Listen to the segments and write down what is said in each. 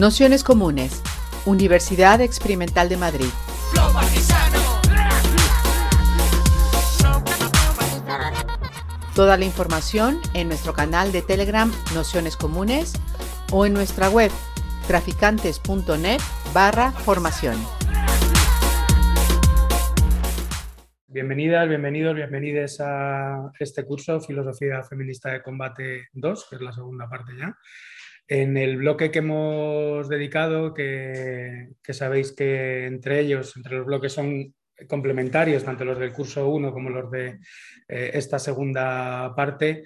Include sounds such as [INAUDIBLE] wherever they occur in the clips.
Nociones Comunes, Universidad Experimental de Madrid. Toda la información en nuestro canal de Telegram Nociones Comunes o en nuestra web traficantes.net barra formación. Bienvenidas, bienvenidos, bienvenidas a este curso Filosofía Feminista de Combate 2, que es la segunda parte ya. En el bloque que hemos dedicado, que, sabéis que entre ellos, entre los bloques son complementarios, tanto los del curso 1 como los de eh, esta segunda parte,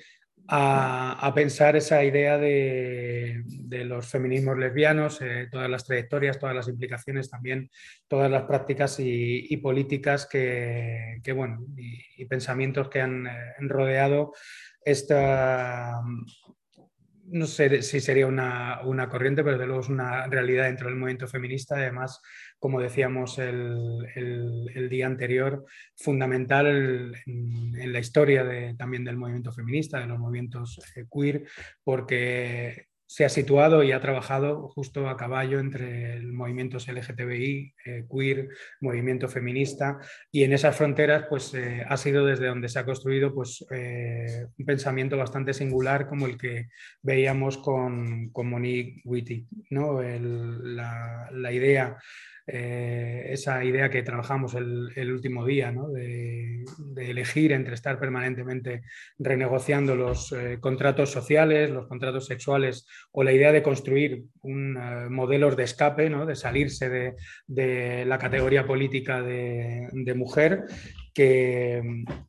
a, pensar esa idea de, los feminismos lesbianos, eh, todas las trayectorias, todas las implicaciones, también todas las prácticas y, políticas que, bueno, y, pensamientos que han eh, rodeado esta, no sé si sería una, corriente, pero de luego es una realidad dentro del movimiento feminista. Además, como decíamos el, día anterior, fundamental en, la historia también del movimiento feminista, de los movimientos eh, queer, porque se ha situado y ha trabajado justo a caballo entre el movimiento LGTBI, eh, queer, movimiento feminista, y en esas fronteras pues, eh, ha sido desde donde se ha construido pues, eh, un pensamiento bastante singular como el que veíamos con, con Monique Wittig, ¿no? la, idea esa idea que trabajamos el, último día, de, elegir entre estar permanentemente renegociando los contratos sociales, los contratos sexuales o la idea de construir un, uh, modelos de escape, ¿no? de salirse de, la categoría política de, mujer, que,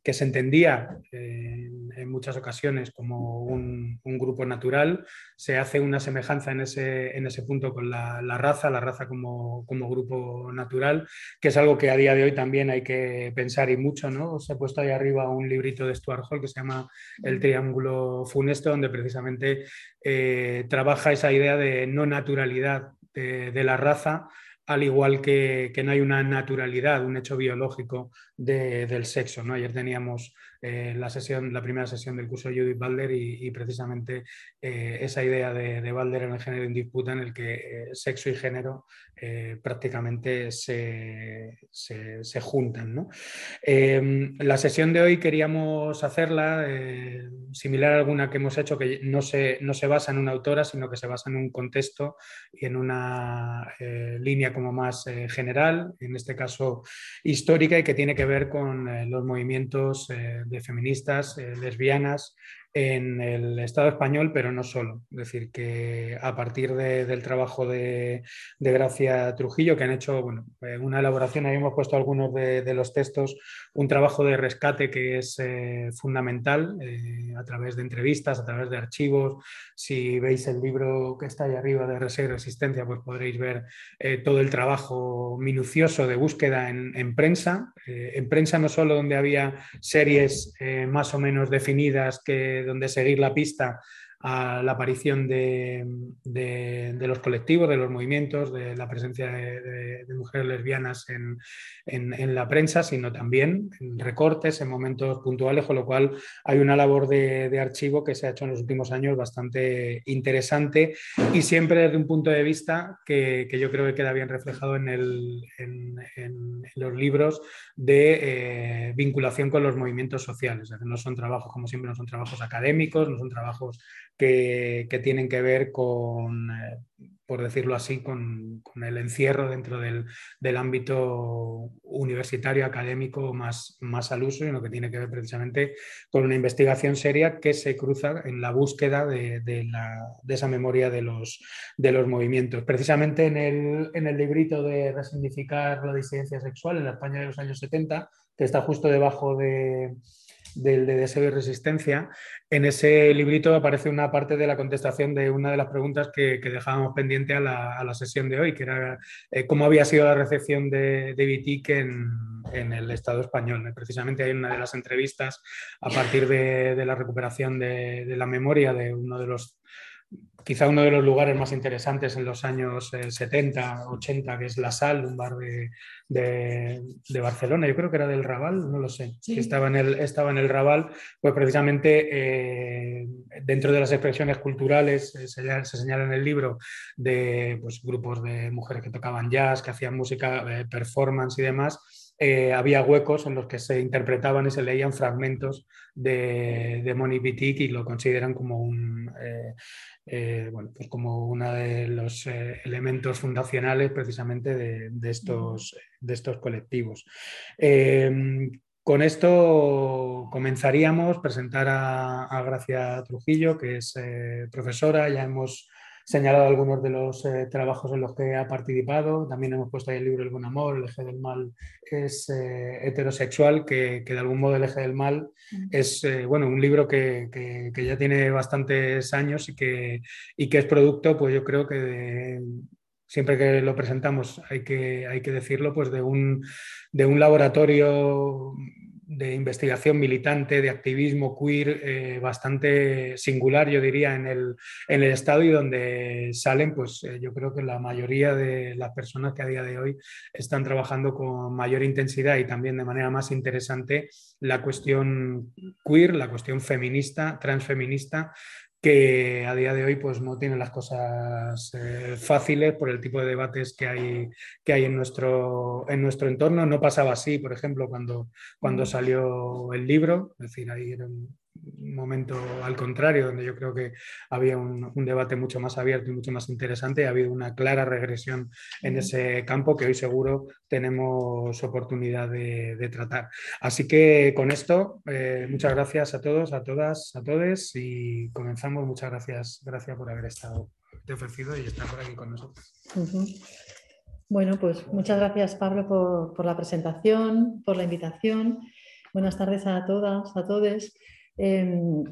se entendía eh, en muchas ocasiones como un, grupo natural, se hace una semejanza en ese, en ese punto con la, raza, la raza como, como, grupo natural, que es algo que a día de hoy también hay que pensar y mucho. ¿no? Se ha puesto ahí arriba un librito de Stuart Hall que se llama El Triángulo Funesto, donde precisamente eh, trabaja esa idea de no naturalidad de, la raza, al igual que, no hay una naturalidad, un hecho biológico del sexo. ¿no? Ayer teníamos eh, la, sesión, la primera sesión del curso de Judith Balder y, precisamente eh, esa idea de, de, en el género en disputa en el que eh, sexo y género prácticamente se, se, juntan. ¿no? la sesión de hoy queríamos hacerla similar a alguna que hemos hecho que no se, no se basa en una autora, sino que se basa en un contexto y en una línea como más general, en este caso histórica y que tiene que ver con los movimientos de feministas, eh, lesbianas, en el Estado español, pero no solo. Es decir, que a partir del trabajo de, Gracia Trujillo, que han hecho bueno, eh, una elaboración, ahí hemos puesto algunos de, los textos, un trabajo de rescate que es eh, fundamental eh, a través de entrevistas, a través de archivos. Si veis el libro que está ahí arriba de Reserva y Resistencia, pues podréis ver todo el trabajo minucioso de búsqueda en prensa. en prensa no solo donde había series más o menos definidas que donde seguir la pista a la aparición de, los colectivos, de los movimientos, de la presencia de, mujeres lesbianas en, la prensa, sino también en recortes, en momentos puntuales, con lo cual hay una labor de, archivo que se ha hecho en los últimos años bastante interesante y siempre desde un punto de vista que, yo creo que queda bien reflejado en, los libros de eh, vinculación con los movimientos sociales. no son trabajos, como siempre, no son trabajos académicos, no son trabajos que, tienen que ver con, eh, por decirlo así, con, el encierro dentro del, ámbito universitario, académico más, más al uso, y lo que tiene que ver precisamente con una investigación seria que se cruza en la búsqueda de, esa memoria de los, de los movimientos. Precisamente en el, en el librito de resignificar la disidencia sexual en la España de los años 70, que está justo debajo de del de deseo y resistencia, en ese librito aparece una parte de la contestación de una de las preguntas que, dejábamos pendiente a la, sesión de hoy, que era eh, cómo había sido la recepción de, de en, el Estado español. Precisamente hay una de las entrevistas a partir de, la recuperación de, la memoria de uno de los quizá uno de los lugares más interesantes en los años 70, eh, 80, que es La Sal, un bar de, de, Barcelona, yo creo que era del Raval, no lo sé, que estaba en el, estaba en el Raval, pues precisamente eh, dentro de las expresiones culturales eh, se, señala en el libro de pues, grupos de mujeres que tocaban jazz, que hacían música, performance y demás eh, había huecos en los que se interpretaban y se leían fragmentos de, de Moni y lo consideran como un, eh, eh, bueno, pues como uno de los elementos fundacionales precisamente de, estos, de estos colectivos. con esto comenzaríamos a presentar a, a Gracia Trujillo, que es profesora, ya hemos señalado algunos de los eh, trabajos en los que ha participado. También hemos puesto ahí el libro El buen amor, el eje del mal es eh, heterosexual, que, de algún modo el eje del mal es eh, bueno, un libro que, ya tiene bastantes años y que, y que es producto, pues yo creo que siempre que lo presentamos hay que, hay que decirlo, pues de un, de un laboratorio de investigación militante, de activismo queer eh, bastante singular, yo diría, en el, en el, Estado y donde salen, pues eh, yo creo que la mayoría de las personas que a día de hoy están trabajando con mayor intensidad y también de manera más interesante la cuestión queer, la cuestión feminista, transfeminista, que a día de hoy pues, no tienen las cosas eh, fáciles por el tipo de debates que hay, que hay en, nuestro, en nuestro entorno. No pasaba así, por ejemplo, cuando, cuando salió el libro, es decir, ahí momento al contrario, donde yo creo que había un, debate mucho más abierto y mucho más interesante y ha habido una clara regresión en ese campo que hoy seguro tenemos oportunidad de, tratar. Así que con esto, eh, muchas gracias a todos, a todas, a todos y comenzamos. Muchas gracias, gracias por haber estado te ofrecido y estar por aquí con nosotros. Bueno, pues muchas gracias Pablo por, la presentación, por la invitación. Buenas tardes a todas, a todos. Em,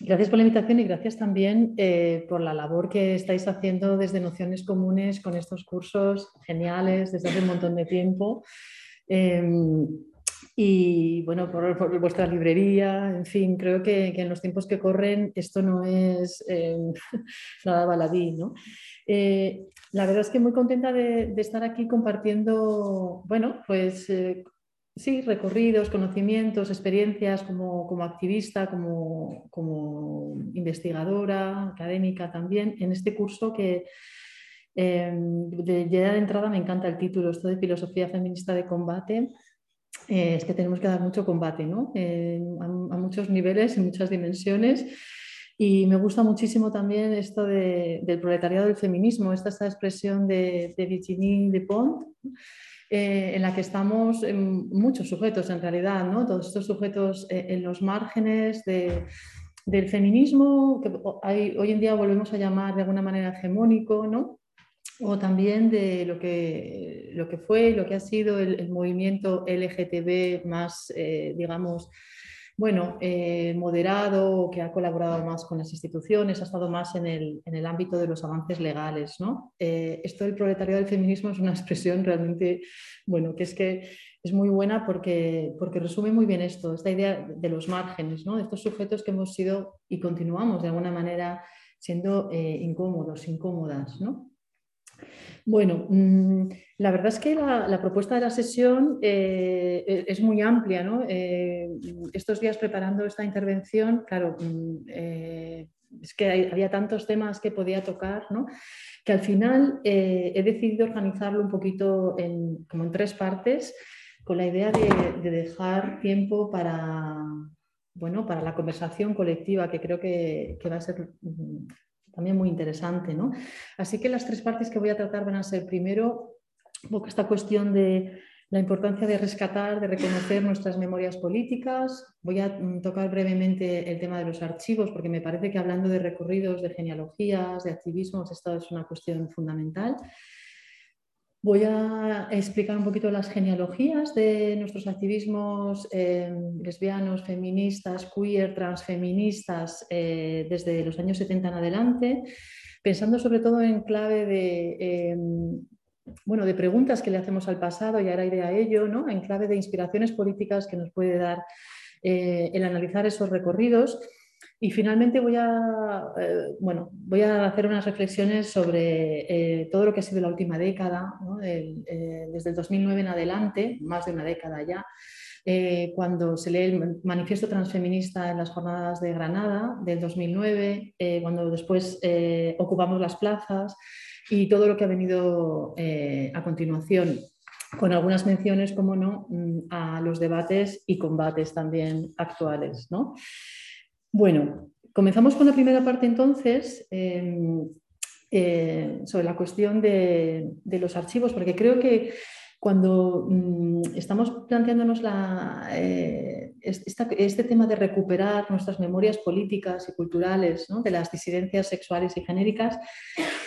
gracias por la invitación y gracias también eh, por la labor que estáis haciendo desde Nociones Comunes con estos cursos geniales desde hace un montón de tiempo. Em, y bueno, por, vuestra librería, en fin, creo que, en los tiempos que corren esto no es em, [LAUGHS] nada baladí. ¿no? Eh, la verdad es que muy contenta de, estar aquí compartiendo, bueno, pues eh, sí, recorridos, conocimientos, experiencias como, activista, como, investigadora, académica también, en este curso que em, de, ya de entrada me encanta el título, esto de filosofía feminista de combate. Eh, es que tenemos que dar mucho combate, ¿no? Eh, a, muchos niveles, en muchas dimensiones. Y me gusta muchísimo también esto del proletariado del feminismo, esta, esta expresión de, de Virginie eh, en la que estamos muchos sujetos en realidad, ¿no? todos estos sujetos eh, en los márgenes del feminismo, que hoy en día volvemos a llamar de alguna manera hegemónico, ¿no? o también de lo que, lo que fue, lo que ha sido el, movimiento LGTB más, eh, digamos, bueno, eh, moderado, que ha colaborado más con las instituciones, ha estado más en el, ámbito de los avances legales. ¿no? Eh, esto del proletariado del feminismo es una [LAUGHS] expresión realmente, bueno, que es que es muy buena porque, porque resume muy bien esto, esta idea de los márgenes, ¿no? de estos sujetos que hemos sido y continuamos de alguna manera siendo eh, incómodos, incómodas. ¿no? Bueno, mm, la verdad es que la, propuesta de la sesión eh, e, es muy amplia. ¿no? Eh, estos días preparando esta intervención, claro, mm, eh, es que había tantos temas que podía tocar, ¿no? que al final he decidido organizarlo un poquito en, como en tres partes, con la idea de, dejar tiempo para, bueno, para la conversación colectiva, que creo que, que va a ser mm, también muy interesante. ¿no? Así que las tres partes que voy a tratar van a ser primero esta cuestión de la importancia de rescatar, de reconocer nuestras memorias políticas. Voy a mm, tocar brevemente el tema de los archivos, porque me parece que hablando de recorridos, de genealogías, de activismos, esto es una cuestión fundamental. Voy a explicar un poquito las genealogías de nuestros activismos eh, lesbianos, feministas, queer, transfeministas eh, desde los años 70 en adelante, pensando sobre todo en clave de, eh, bueno, de preguntas que le hacemos al pasado y ahora iré a ello, ¿no? en clave de inspiraciones políticas que nos puede dar el analizar esos recorridos Y finalmente voy a, eh, bueno, voy a hacer unas reflexiones sobre eh, todo lo que ha sido la última década, eh, desde el 2009 en adelante, más de una década ya, cuando se lee el manifiesto transfeminista en las jornadas de Granada del 2009, cuando después ocupamos las plazas y todo lo que ha venido a continuación con algunas menciones, como no, mm, a los debates y combates también actuales. ¿no? Bueno, comenzamos con la primera parte entonces. Em, eh, sobre la cuestión de, los archivos, porque creo que cuando mm, estamos planteándonos eh, este tema de recuperar nuestras memorias políticas y culturales de las disidencias sexuales y genéricas,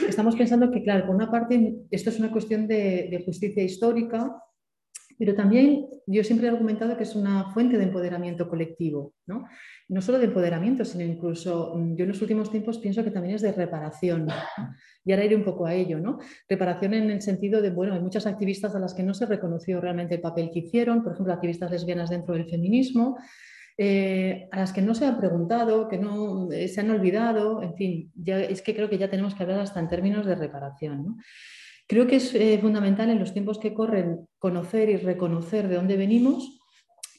estamos pensando que, claro, por una parte, esto es una cuestión de, de justicia histórica, pero también yo siempre he argumentado que es una fuente de empoderamiento colectivo, ¿no? No solo de empoderamiento, sino incluso, mm, yo en los últimos tiempos pienso que también es de reparación. Y ahora iré un poco a ello, ¿no? Reparación en el sentido de, bueno, hay muchas activistas a las que no se reconoció realmente el papel que hicieron, por ejemplo, activistas lesbianas dentro del feminismo, eh, a las que no se han preguntado, que no eh, se han olvidado, en fin, es que creo que ya tenemos que hablar hasta en términos de reparación. ¿no? Creo que es eh, fundamental en los tiempos que corren conocer y reconocer de dónde venimos,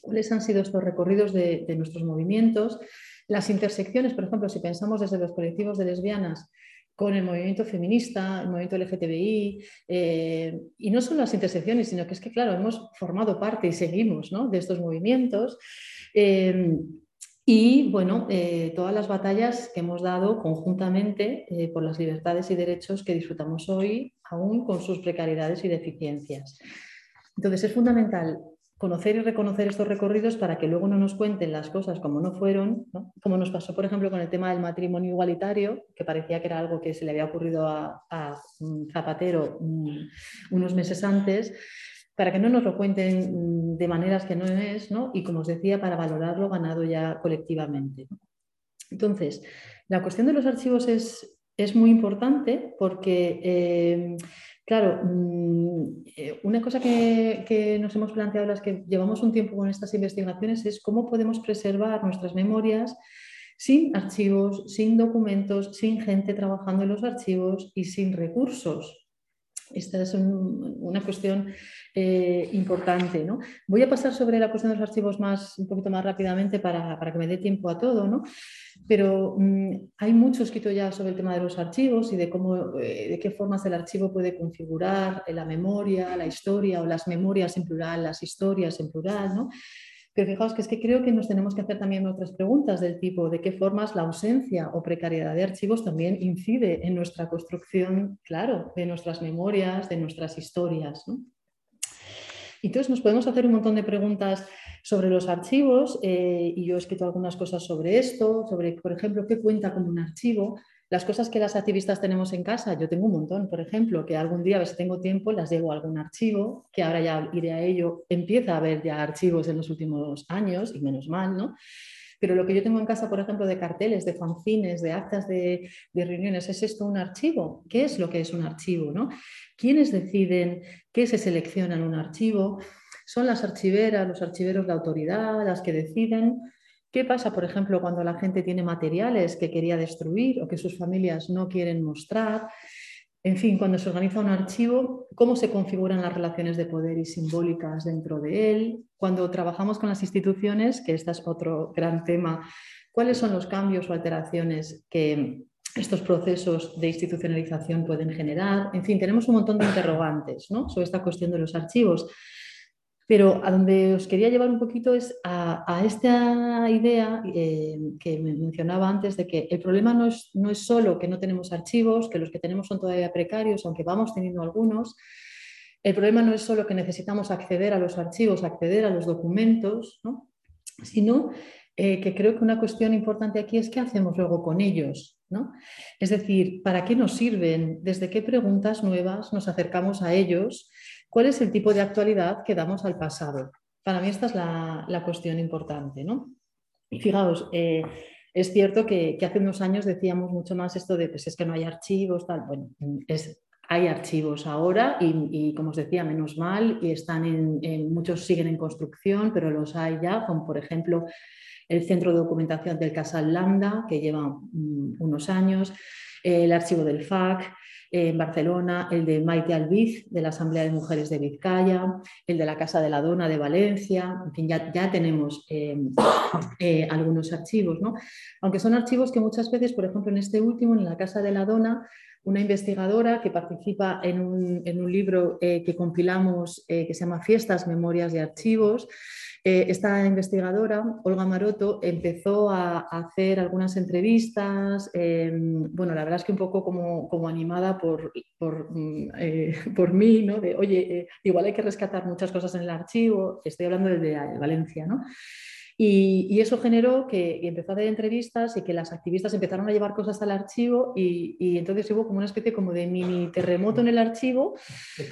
cuáles han sido estos recorridos de, nuestros movimientos, las intersecciones, por ejemplo, si pensamos desde los colectivos de lesbianas con el movimiento feminista, el movimiento LGTBI, eh, y no solo las intersecciones, sino que es que, claro, hemos formado parte y seguimos de estos movimientos. Eh, y bueno, todas las batallas que hemos dado conjuntamente por las libertades y derechos que disfrutamos hoy, aún con sus precariedades y deficiencias. Entonces es fundamental conocer y reconocer estos recorridos para que luego no nos cuenten las cosas como no fueron, como nos pasó, por ejemplo, con el tema del matrimonio igualitario, que parecía que era algo que se le había ocurrido a, Zapatero mm, unos meses antes, para que no nos lo cuenten mm, de maneras que no es, ¿no? y como os decía, para valorarlo ganado ya colectivamente. Entonces, la cuestión de los archivos es, es muy importante porque, eh, claro, mm, eh, una cosa que, que, nos hemos planteado las que llevamos un tiempo con estas investigaciones es cómo podemos preservar nuestras memorias sin archivos, sin documentos, sin gente trabajando en los archivos y sin recursos. Esta es una cuestión eh, importante. ¿no? Voy a pasar sobre la cuestión de los archivos más, un poquito más rápidamente para, que me dé tiempo a todo, ¿no? pero mm, hay mucho escrito ya sobre el tema de los archivos y de, cómo, eh, de qué formas el archivo puede configurar la memoria, la historia o las memorias en plural, las historias en plural. ¿no? Pero fijaos que es que creo que nos tenemos que hacer también otras preguntas del tipo de qué formas la ausencia o precariedad de archivos también incide en nuestra construcción, claro, de nuestras memorias, de nuestras historias. Y entonces nos podemos hacer un montón de preguntas sobre los archivos eh, y yo he escrito algunas cosas sobre esto, sobre, por ejemplo, qué cuenta como un archivo, las cosas que las activistas tenemos en casa, yo tengo un montón, por ejemplo, que algún día, a ver si tengo tiempo, las llevo a algún archivo, que ahora ya iré a ello, empieza a haber ya archivos en los últimos años, y menos mal, ¿no? Pero lo que yo tengo en casa, por ejemplo, de carteles, de fanzines, de actas de, reuniones, ¿es esto un archivo? ¿Qué es lo que es un archivo? ¿no? ¿Quiénes deciden qué se selecciona en un archivo? ¿Son las archiveras, los archiveros de autoridad, las que deciden? ¿Qué pasa, por ejemplo, cuando la gente tiene materiales que quería destruir o que sus familias no quieren mostrar? En fin, cuando se organiza un archivo, cómo se configuran las relaciones de poder y simbólicas dentro de él. Cuando trabajamos con las instituciones, que este es otro gran tema, cuáles son los cambios o alteraciones que estos procesos de institucionalización pueden generar. En fin, tenemos un montón de interrogantes sobre esta cuestión de los archivos. Pero a donde os quería llevar un poquito es a, esta idea eh, que me mencionaba antes de que el problema no es, no es solo que no tenemos archivos, que los que tenemos son todavía precarios, aunque vamos teniendo algunos. El problema no es solo que necesitamos acceder a los archivos, acceder a los documentos, sino eh, que creo que una cuestión importante aquí es qué hacemos luego con ellos. ¿no? Es decir, ¿para qué nos sirven? ¿Desde qué preguntas nuevas nos acercamos a ellos? ¿Cuál es el tipo de actualidad que damos al pasado? Para mí esta es la, cuestión importante. ¿no? Y fijaos, eh, es cierto que, hace unos años decíamos mucho más esto de, pues es que no hay archivos, tal. Bueno, hay archivos ahora y, como os decía, menos mal, y están en, muchos siguen en construcción, pero los hay ya, como por ejemplo el Centro de Documentación del Casal Lambda, que lleva mm, unos años, el archivo del FAC, en Barcelona, el de Maite Albiz, de la Asamblea de Mujeres de Vizcaya, el de la Casa de la Dona de Valencia, en fin, ya, ya tenemos eh, [COUGHS] eh, algunos archivos, ¿no? Aunque son archivos que muchas veces, por ejemplo, en este último, en la Casa de la Dona, una investigadora que participa en un, libro eh, que compilamos que se llama Fiestas, Memorias y Archivos, eh, esta investigadora, Olga Maroto, empezó a, hacer algunas entrevistas, em, bueno, la verdad es que un poco como, animada por, por, mm, eh, [LAUGHS] mí, ¿no? De, oye, eh, igual hay que rescatar muchas cosas en el archivo, estoy hablando desde Valencia, ¿no? Y, eso generó que empezó a hacer entrevistas y que las activistas empezaron a llevar cosas al archivo y, entonces hubo como una especie como de mini terremoto en el archivo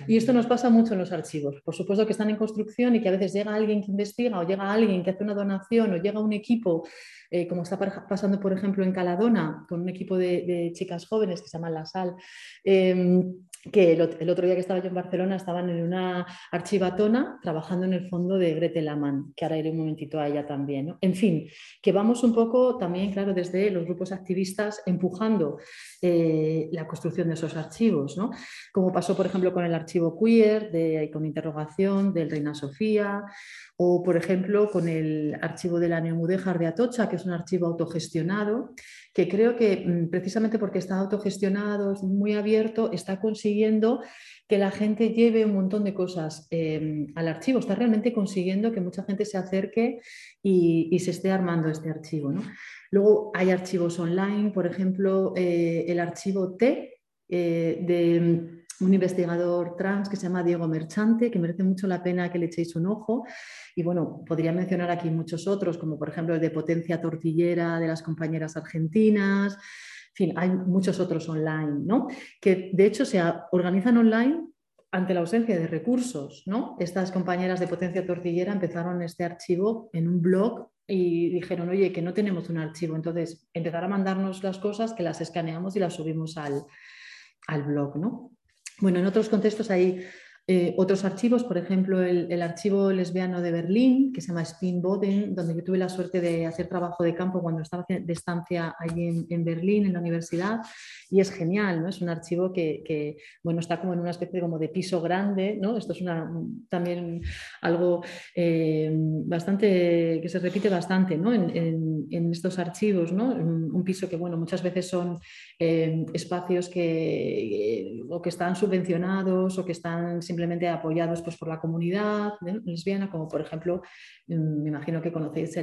y esto nos pasa mucho en los archivos. Por supuesto que están en construcción y que a veces llega alguien que investiga o llega alguien que hace una donación o llega un equipo, eh, como está pasando por ejemplo en Caladona con un equipo de, chicas jóvenes que se llaman La Sal. Em, que el, otro día que estaba yo en Barcelona estaban en una archivatona trabajando en el fondo de Gretel Amann, que ahora iré un momentito a ella también. En fin, que vamos un poco también, claro, desde los grupos activistas empujando eh, la construcción de esos archivos, ¿no? como pasó, por ejemplo, con el archivo queer, de, con interrogación del Reina Sofía, o, por ejemplo, con el archivo de la Neomudéjar de Atocha, que es un archivo autogestionado, que creo que mm, precisamente porque está autogestionado, es muy abierto, está consiguiendo que la gente lleve un montón de cosas em, al archivo, está realmente consiguiendo que mucha gente se acerque y, se esté armando este archivo. Luego hay archivos online, por ejemplo, eh, el archivo T eh, de un investigador trans que se llama Diego Merchante, que merece mucho la pena que le echéis un ojo. Y bueno, podría mencionar aquí muchos otros, como por ejemplo el de potencia tortillera de las compañeras argentinas. En fin, hay muchos otros online, ¿no? Que de hecho se organizan online ante la ausencia de recursos, ¿no? Estas compañeras de potencia tortillera empezaron este archivo en un blog y dijeron, oye, que no tenemos un archivo, entonces empezar a mandarnos las cosas que las escaneamos y las subimos al, al blog, ¿no? Bueno, en otros contextos hay eh, otros archivos, por ejemplo, el, archivo lesbiano de Berlín, que se llama Spin Boden, donde yo tuve la suerte de hacer trabajo de campo cuando estaba de estancia allí en, Berlín, en la universidad, y es genial, ¿no? Es un archivo que, bueno, está como en una especie como de piso grande, ¿no? Esto es una, también algo eh, bastante, que se repite bastante, En, estos archivos, ¿no? Un, piso que, bueno, muchas veces son eh, espacios que, o que están subvencionados o que están simplemente apoyados pues, por la comunidad lesbiana, como por ejemplo, mm, me imagino que conocéis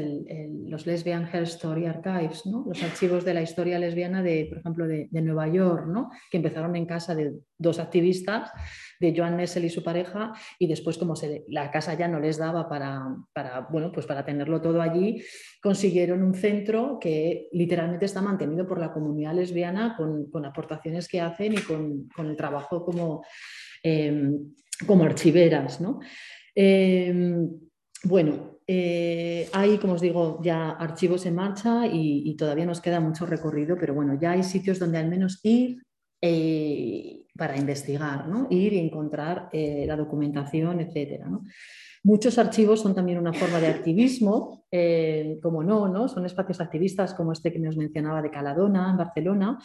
los Lesbian Health Story Archives, ¿no? los archivos de la historia lesbiana de, por ejemplo, de, Nueva York, ¿no? que empezaron en casa de dos activistas, de Joan Nessel y su pareja, y después como la casa ya no les daba para, para, bueno, pues para tenerlo todo allí, consiguieron un centro que literalmente está mantenido por la comunidad lesbiana con, con aportaciones que hacen y con, con el trabajo como Em, como archiveras. ¿no? Em, bueno, eh, hay, como os digo, ya archivos en marcha y, todavía nos queda mucho recorrido, pero bueno, ya hay sitios donde al menos ir eh, para investigar, ¿no? ir y encontrar eh, la documentación, etc. Muchos archivos son también una forma de activismo, como no, ¿no? Son espacios activistas como este que nos mencionaba de Caladona, en Barcelona,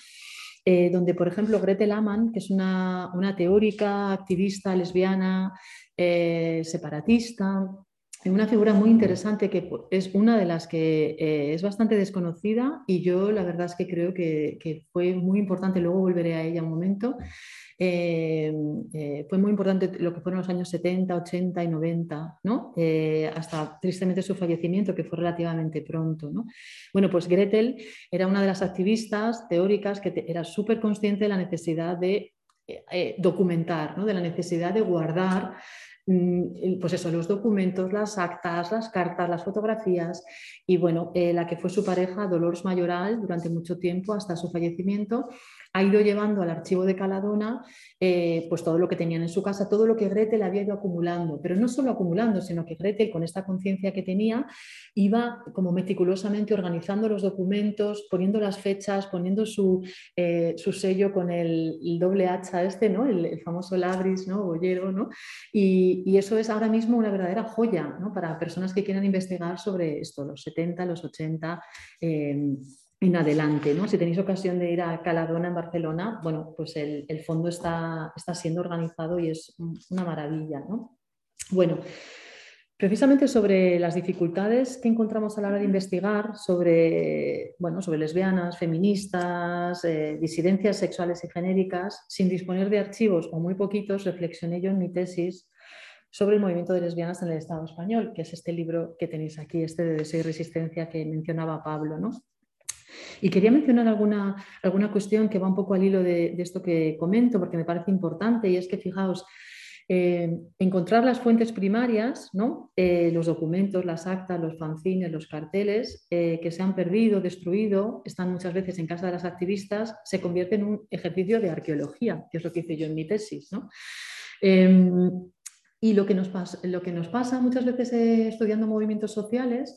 eh, donde, por ejemplo, Gretel Amann, que es una, teórica, activista lesbiana, eh, separatista, una figura muy interesante que es una de las que eh, es bastante desconocida y yo la verdad es que creo que, fue muy importante, luego volveré a ella un momento, eh, eh, fue muy importante lo que fueron los años 70, 80 y 90, ¿no? hasta tristemente su fallecimiento, que fue relativamente pronto. ¿no? Bueno, pues Gretel era una de las activistas teóricas que era súper consciente de la necesidad de documentar, ¿no? de la necesidad de guardar Mm, pues eso, los documentos, las actas, las cartas, las fotografías y bueno, eh, la que fue su pareja, Dolores Mayoral, durante mucho tiempo hasta su fallecimiento, ha ido llevando al archivo de Caladona eh, pues todo lo que tenían en su casa, todo lo que Gretel había ido acumulando, pero no solo acumulando, sino que Gretel con esta conciencia que tenía iba como meticulosamente organizando los documentos, poniendo las fechas, poniendo su, eh, sello con el, doble hacha este, ¿no? el, famoso labris, ¿no? bollero, ¿no? Y, eso es ahora mismo una verdadera joya para personas que quieran investigar sobre esto, los 70, los 80 en adelante. ¿no? Si tenéis ocasión de ir a Caladona en Barcelona, bueno, pues el, fondo está, está, siendo organizado y es una maravilla. ¿no? Bueno, precisamente sobre las dificultades que encontramos a la hora de investigar sobre, bueno, sobre lesbianas, feministas, eh, disidencias sexuales y genéricas, sin disponer de archivos o muy poquitos, reflexioné yo en mi tesis sobre el movimiento de lesbianas en el Estado español, que es este libro que tenéis aquí, este de Deseo y Resistencia que mencionaba Pablo. ¿no? Y quería mencionar alguna, alguna cuestión que va un poco al hilo de, esto que comento, porque me parece importante, y es que fijaos, eh, encontrar las fuentes primarias, ¿no? Eh, los documentos, las actas, los fanzines, los carteles eh, que se han perdido, destruido, están muchas veces en casa de las activistas, se convierte en un ejercicio de arqueología, que es lo que hice yo en mi tesis. ¿no? Em, y lo que, nos lo que nos pasa muchas veces estudiando movimientos sociales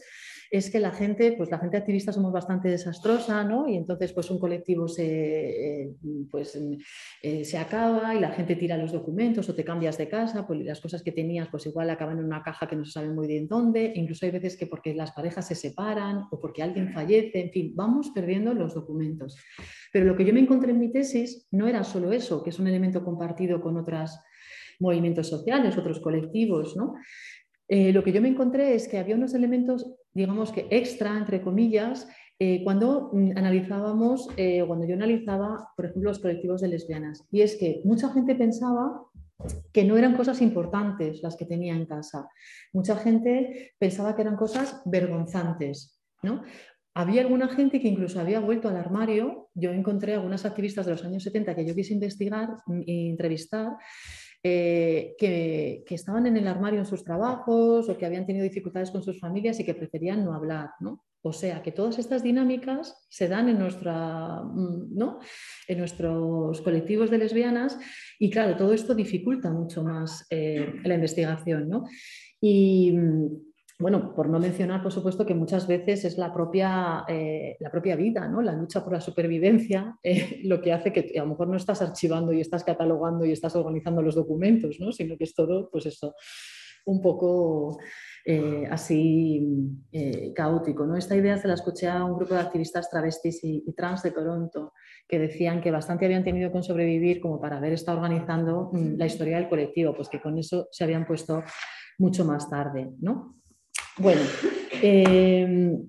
es que la gente, pues la gente activista somos bastante desastrosa, ¿no? Y entonces pues un colectivo se, eh, pues, eh, se acaba y la gente tira los documentos o te cambias de casa, pues las cosas que tenías pues igual acaban en una caja que no se sabe muy bien dónde, incluso hay veces que porque las parejas se separan o porque alguien fallece, en fin, vamos perdiendo los documentos. Pero lo que yo me encontré en mi tesis no era solo eso, que es un elemento compartido con otros movimientos sociales, otros colectivos, ¿no? Eh, lo que yo me encontré es que había unos elementos, digamos que extra, entre comillas, eh, cuando mm, analizábamos, eh, cuando yo analizaba, por ejemplo, los colectivos de lesbianas. Y es que mucha gente pensaba que no eran cosas importantes las que tenía en casa. Mucha gente pensaba que eran cosas vergonzantes. ¿no? Había alguna gente que incluso había vuelto al armario. Yo encontré algunas activistas de los años 70 que yo quise investigar e entrevistar eh, que, estaban en el armario en sus trabajos o que habían tenido dificultades con sus familias y que preferían no hablar. ¿no? O sea, que todas estas dinámicas se dan en, nuestra, mm, ¿no? en nuestros colectivos de lesbianas y claro, todo esto dificulta mucho más eh, la investigación. ¿no? Y, bueno, por no mencionar, por supuesto, que muchas veces es la propia, eh, la propia vida, ¿no? la lucha por la supervivencia, [LAUGHS] eh, lo que hace que a lo mejor no estás archivando y estás catalogando y estás organizando los documentos, ¿no? sino que es todo, pues eso, un poco eh, así caótico. ¿no? Esta idea se la escuché a un grupo de activistas travestis y, trans de Toronto, que decían que bastante habían tenido con sobrevivir como para haber estado organizando mm, la historia del colectivo, pues que con eso se habían puesto mucho más tarde. ¿no? Bueno, em,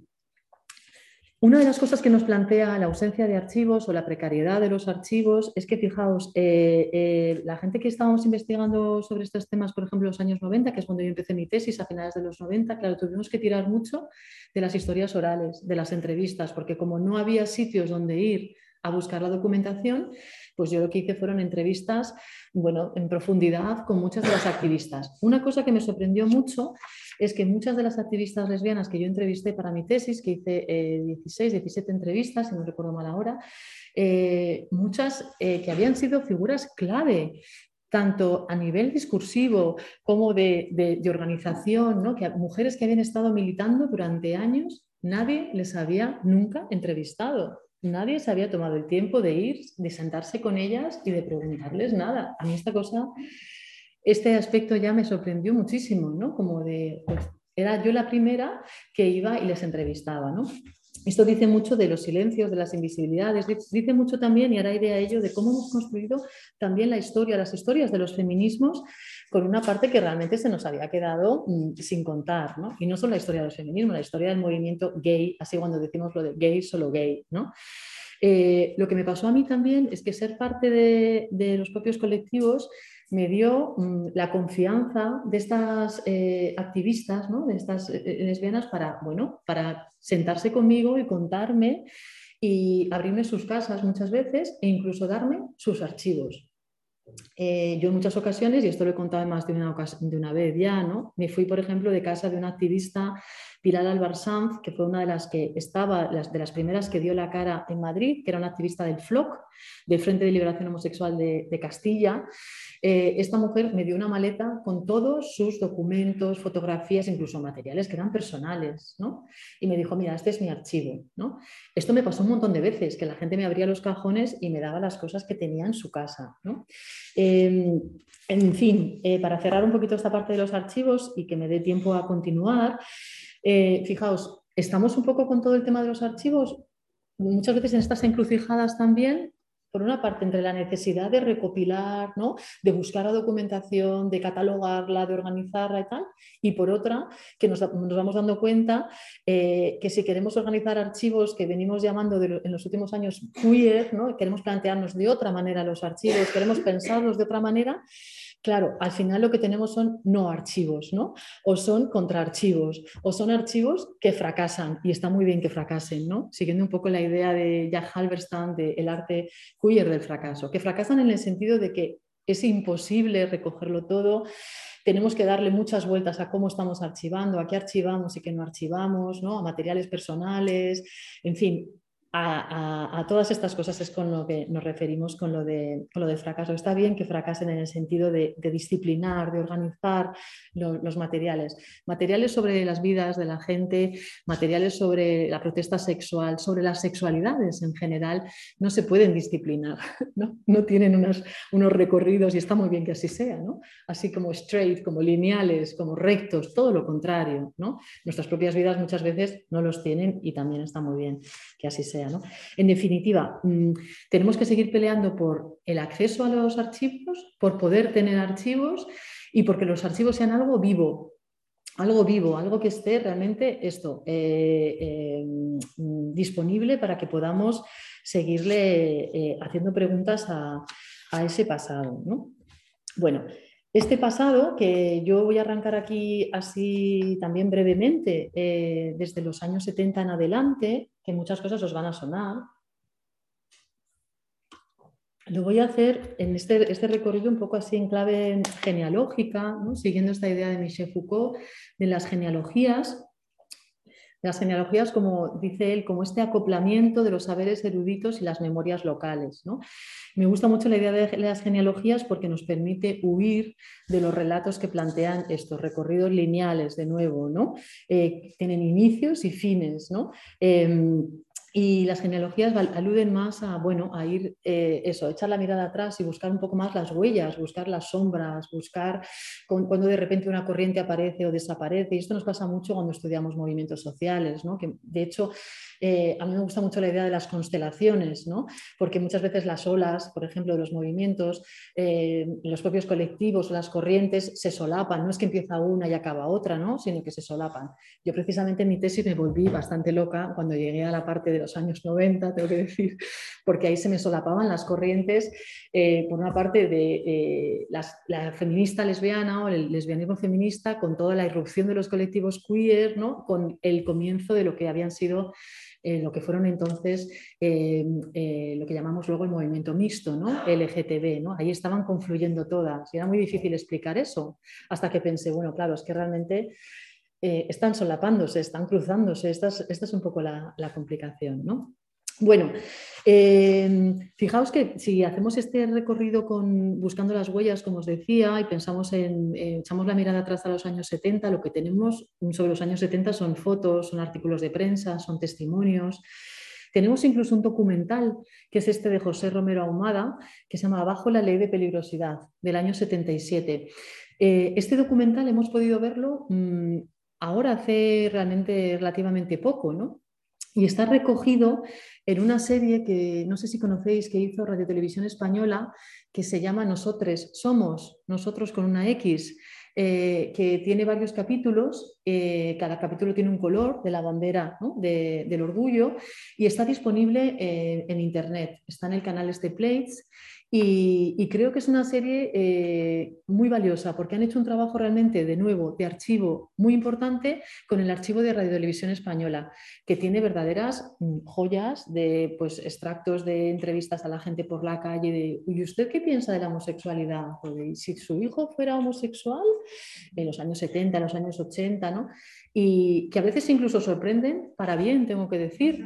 una de las cosas que nos plantea la ausencia de archivos o la precariedad de los archivos es que, fijaos, eh, eh, la gente que estábamos investigando sobre estos temas, por ejemplo, los años 90, que es cuando yo empecé mi tesis a finales de los 90, claro, tuvimos que tirar mucho de las historias orales, de las entrevistas, porque como no había sitios donde ir a buscar la documentación, pues yo lo que hice fueron entrevistas, bueno, en profundidad con muchas de las activistas. Una cosa que me sorprendió mucho es que muchas de las activistas lesbianas que yo entrevisté para mi tesis, que hice 16, eh, 17 entrevistas, si no recuerdo mal ahora, eh, muchas eh, que habían sido figuras clave tanto a nivel discursivo como de, organización, ¿no? que mujeres que habían estado militando durante años, nadie les había nunca entrevistado. Nadie se había tomado el tiempo de ir, de sentarse con ellas y de preguntarles nada. A mí esta cosa, este aspecto ya me sorprendió muchísimo, ¿no? Como de, pues, era yo la primera que iba y les entrevistaba, ¿no? Esto dice mucho de los silencios, de las invisibilidades, dice mucho también, y ahora iré a ello, de cómo hemos construido también la historia, las historias de los feminismos con una parte que realmente se nos había quedado mm, sin contar, ¿no? Y no solo la historia del feminismo, la historia del movimiento gay, así cuando decimos lo de gay, solo gay, ¿no? Eh, lo que me pasó a mí también es que ser parte de, los propios colectivos me dio mm, la confianza de estas eh, activistas, ¿no? de estas eh, lesbianas, para, bueno, para sentarse conmigo y contarme y abrirme sus casas muchas veces e incluso darme sus archivos. Eh, yo en muchas ocasiones, y esto lo he contado más de una, de una vez ya, ¿no? me fui, por ejemplo, de casa de una activista Pilar Albar Sanz, que fue una de las que estaba, de las primeras que dio la cara en Madrid, que era una activista del FLOC, del Frente de Liberación Homosexual de, Castilla. Eh, esta mujer me dio una maleta con todos sus documentos, fotografías, incluso materiales que eran personales, ¿no? Y me dijo, mira, este es mi archivo, ¿no? Esto me pasó un montón de veces, que la gente me abría los cajones y me daba las cosas que tenía en su casa, ¿no? Em, en fin, eh, para cerrar un poquito esta parte de los archivos y que me dé tiempo a continuar, eh, fijaos, estamos un poco con todo el tema de los archivos, muchas veces en estas encrucijadas también, por una parte, entre la necesidad de recopilar, ¿no? de buscar la documentación, de catalogarla, de organizarla y tal, y por otra, que nos, vamos dando cuenta eh, que si queremos organizar archivos que venimos llamando en los últimos años queer, ¿no? queremos plantearnos de otra manera los archivos, queremos pensarlos de otra manera, Claro, al final lo que tenemos son no archivos, ¿no? O son contraarchivos, o son archivos que fracasan, y está muy bien que fracasen, ¿no? Siguiendo un poco la idea de Jack Halberstam del arte queer del fracaso, que fracasan en el sentido de que es imposible recogerlo todo, tenemos que darle muchas vueltas a cómo estamos archivando, a qué archivamos y qué no archivamos, ¿no? a materiales personales, en fin, a, todas estas cosas es con lo que nos referimos con lo de, lo de fracaso. Está bien que fracasen en el sentido de, disciplinar, de organizar los materiales. Materiales sobre las vidas de la gente, materiales sobre la protesta sexual, sobre las sexualidades en general, no se pueden disciplinar, [LAUGHS] no, no tienen unos recorridos y está muy bien que así sea, ¿no? así como straight, como lineales, como rectos, todo lo contrario. ¿no? Nuestras propias vidas muchas veces no los tienen y también está muy bien que así sea. En definitiva, mm, tenemos que seguir peleando por el acceso a los archivos, por poder tener archivos y porque los archivos sean algo vivo, algo vivo, algo que esté realmente esto eh, eh, disponible para que podamos seguirle eh, haciendo preguntas a, ese pasado. Bueno, este pasado, que yo voy a arrancar aquí así también brevemente, desde los años 70 en adelante, que muchas cosas os van a sonar. Lo voy a hacer en este, este recorrido un poco así en clave genealógica, siguiendo esta idea de Michel Foucault de las genealogías. Las genealogías, como dice él, como este acoplamiento de los saberes eruditos y las memorias locales. Me gusta mucho la idea de las genealogías porque nos permite huir de los relatos que plantean estos recorridos lineales, de nuevo, ¿no? Eh, tienen inicios y fines. ¿no? Em, y las genealogías aluden más a, bueno, a ir, eh, eso, echar la mirada atrás y buscar un poco más las huellas, buscar las sombras, buscar cuando de repente una corriente aparece o desaparece. Y esto nos pasa mucho cuando estudiamos movimientos sociales, ¿no? que de hecho eh, a mí me gusta mucho la idea de las constelaciones, ¿no? porque muchas veces las olas, por ejemplo, de los movimientos, eh, los propios colectivos las corrientes se solapan, no es que empieza una y acaba otra, ¿no? sino que se solapan. Yo precisamente en mi tesis me volví bastante loca cuando llegué a la parte de los años 90, tengo que decir, porque ahí se me solapaban las corrientes, eh, por una parte de la feminista lesbiana o el lesbianismo feminista, con toda la irrupción de los colectivos queer, ¿no? con el comienzo de lo que habían sido eh, lo que fueron entonces eh, eh, lo que llamamos luego el movimiento mixto, ¿no? LGTB. ¿no? Ahí estaban confluyendo todas y era muy difícil explicar eso hasta que pensé, bueno, claro, es que realmente están solapándose, están cruzándose, esta es, un poco la, la complicación. ¿no? Bueno, em, fijaos que si hacemos este recorrido con, buscando las huellas, como os decía, y pensamos en, eh, echamos la mirada atrás a los años 70, lo que tenemos sobre los años 70 son fotos, son artículos de prensa, son testimonios. Tenemos incluso un documental, que es este de José Romero Ahumada, que se llama Bajo la ley de peligrosidad, del año 77. Eh, este documental hemos podido verlo mm, ahora hace realmente relativamente poco, ¿no? Y está recogido en una serie que no sé si conocéis que hizo Radio Televisión Española, que se llama Nosotros Somos, nosotros con una X, eh, que tiene varios capítulos, eh, cada capítulo tiene un color de la bandera del orgullo y está disponible eh, en Internet, está en el canal este Plates y, creo que es una serie eh, muy valiosa porque han hecho un trabajo realmente, de nuevo, de archivo muy importante con el archivo de Radio Televisión Española, que tiene verdaderas mm, joyas de pues, extractos de entrevistas a la gente por la calle, de, ¿y usted qué piensa de la homosexualidad? si su hijo fuera homosexual en los años 70, en los años 80, ¿no? Y que a veces incluso sorprenden para bien, tengo que decir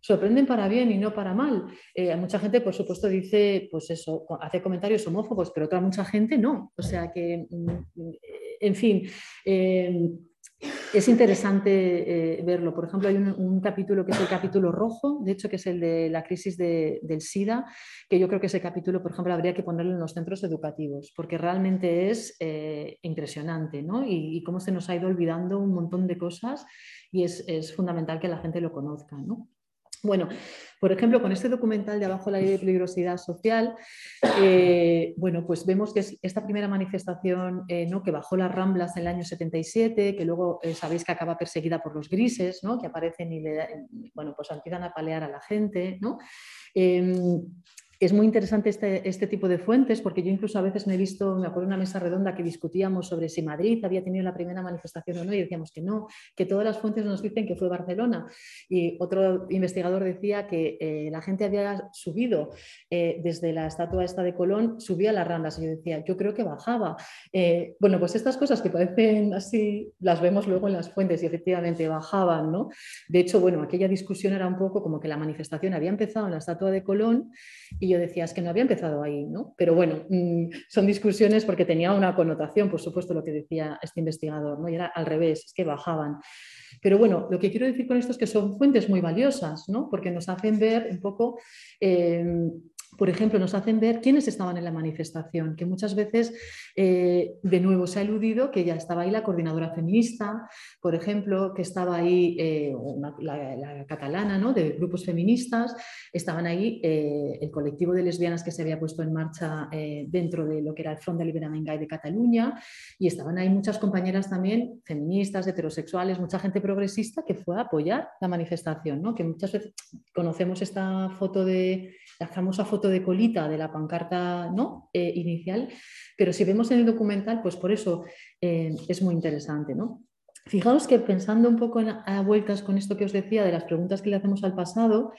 sorprenden para bien y no para mal. Eh, mucha gente, por supuesto, dice, pues eso, hace comentarios homófobos, pero otra mucha gente no. O sea que, mm, en fin, eh, es interesante eh, verlo. Por ejemplo, hay un, capítulo que es el capítulo rojo, de hecho, que es el de la crisis del SIDA, que yo creo que ese capítulo, por ejemplo, habría que ponerlo en los centros educativos, porque realmente es impresionante, ¿no? Y, y, cómo se nos ha ido olvidando un montón de cosas y es, es fundamental que la gente lo conozca, ¿no? Bueno, por ejemplo, con este documental de Abajo la ley de peligrosidad social, eh, bueno, pues vemos que es esta primera manifestación eh, ¿no? que bajó las Ramblas en el año 77, que luego eh, sabéis que acaba perseguida por los grises, ¿no? que aparecen y le, bueno, pues empiezan a palear a la gente. ¿no? Es muy interesante este, este, tipo de fuentes porque yo incluso a veces me he visto, me acuerdo de una mesa redonda que discutíamos sobre si Madrid había tenido la primera manifestación o no y decíamos que no, que todas las fuentes nos dicen que fue Barcelona. Y otro investigador decía que eh, la gente había subido eh, desde la estatua esta de Colón, subía las randas y yo decía, yo creo que bajaba. Eh, bueno, pues estas cosas que parecen así, las vemos luego en las fuentes y efectivamente bajaban, ¿no? De hecho, bueno, aquella discusión era un poco como que la manifestación había empezado en la estatua de Colón y yo decía, es que no había empezado ahí, ¿no? Pero bueno, mm, son discusiones porque tenía una connotación, por supuesto, lo que decía este investigador, ¿no? Y era al revés, es que bajaban. Pero bueno, lo que quiero decir con esto es que son fuentes muy valiosas, ¿no? Porque nos hacen ver un poco eh, por ejemplo, nos hacen ver quiénes estaban en la manifestación, que muchas veces, eh, de nuevo, se ha eludido que ya estaba ahí la coordinadora feminista, por ejemplo, que estaba ahí eh, la, catalana ¿no? de grupos feministas, estaban ahí eh, el colectivo de lesbianas que se había puesto en marcha dentro de lo que era el Front de Liberament Gay de Cataluña, y estaban ahí muchas compañeras también feministas, heterosexuales, mucha gente progresista que fue a apoyar la manifestación, ¿no? que muchas veces conocemos esta foto de la famosa foto de colita de la pancarta ¿no? Eh, inicial, pero si vemos en el documental, pues por eso eh, es muy interesante. ¿no? Fijaos que pensando un poco a vueltas con esto que os decía de las preguntas que le hacemos al pasado,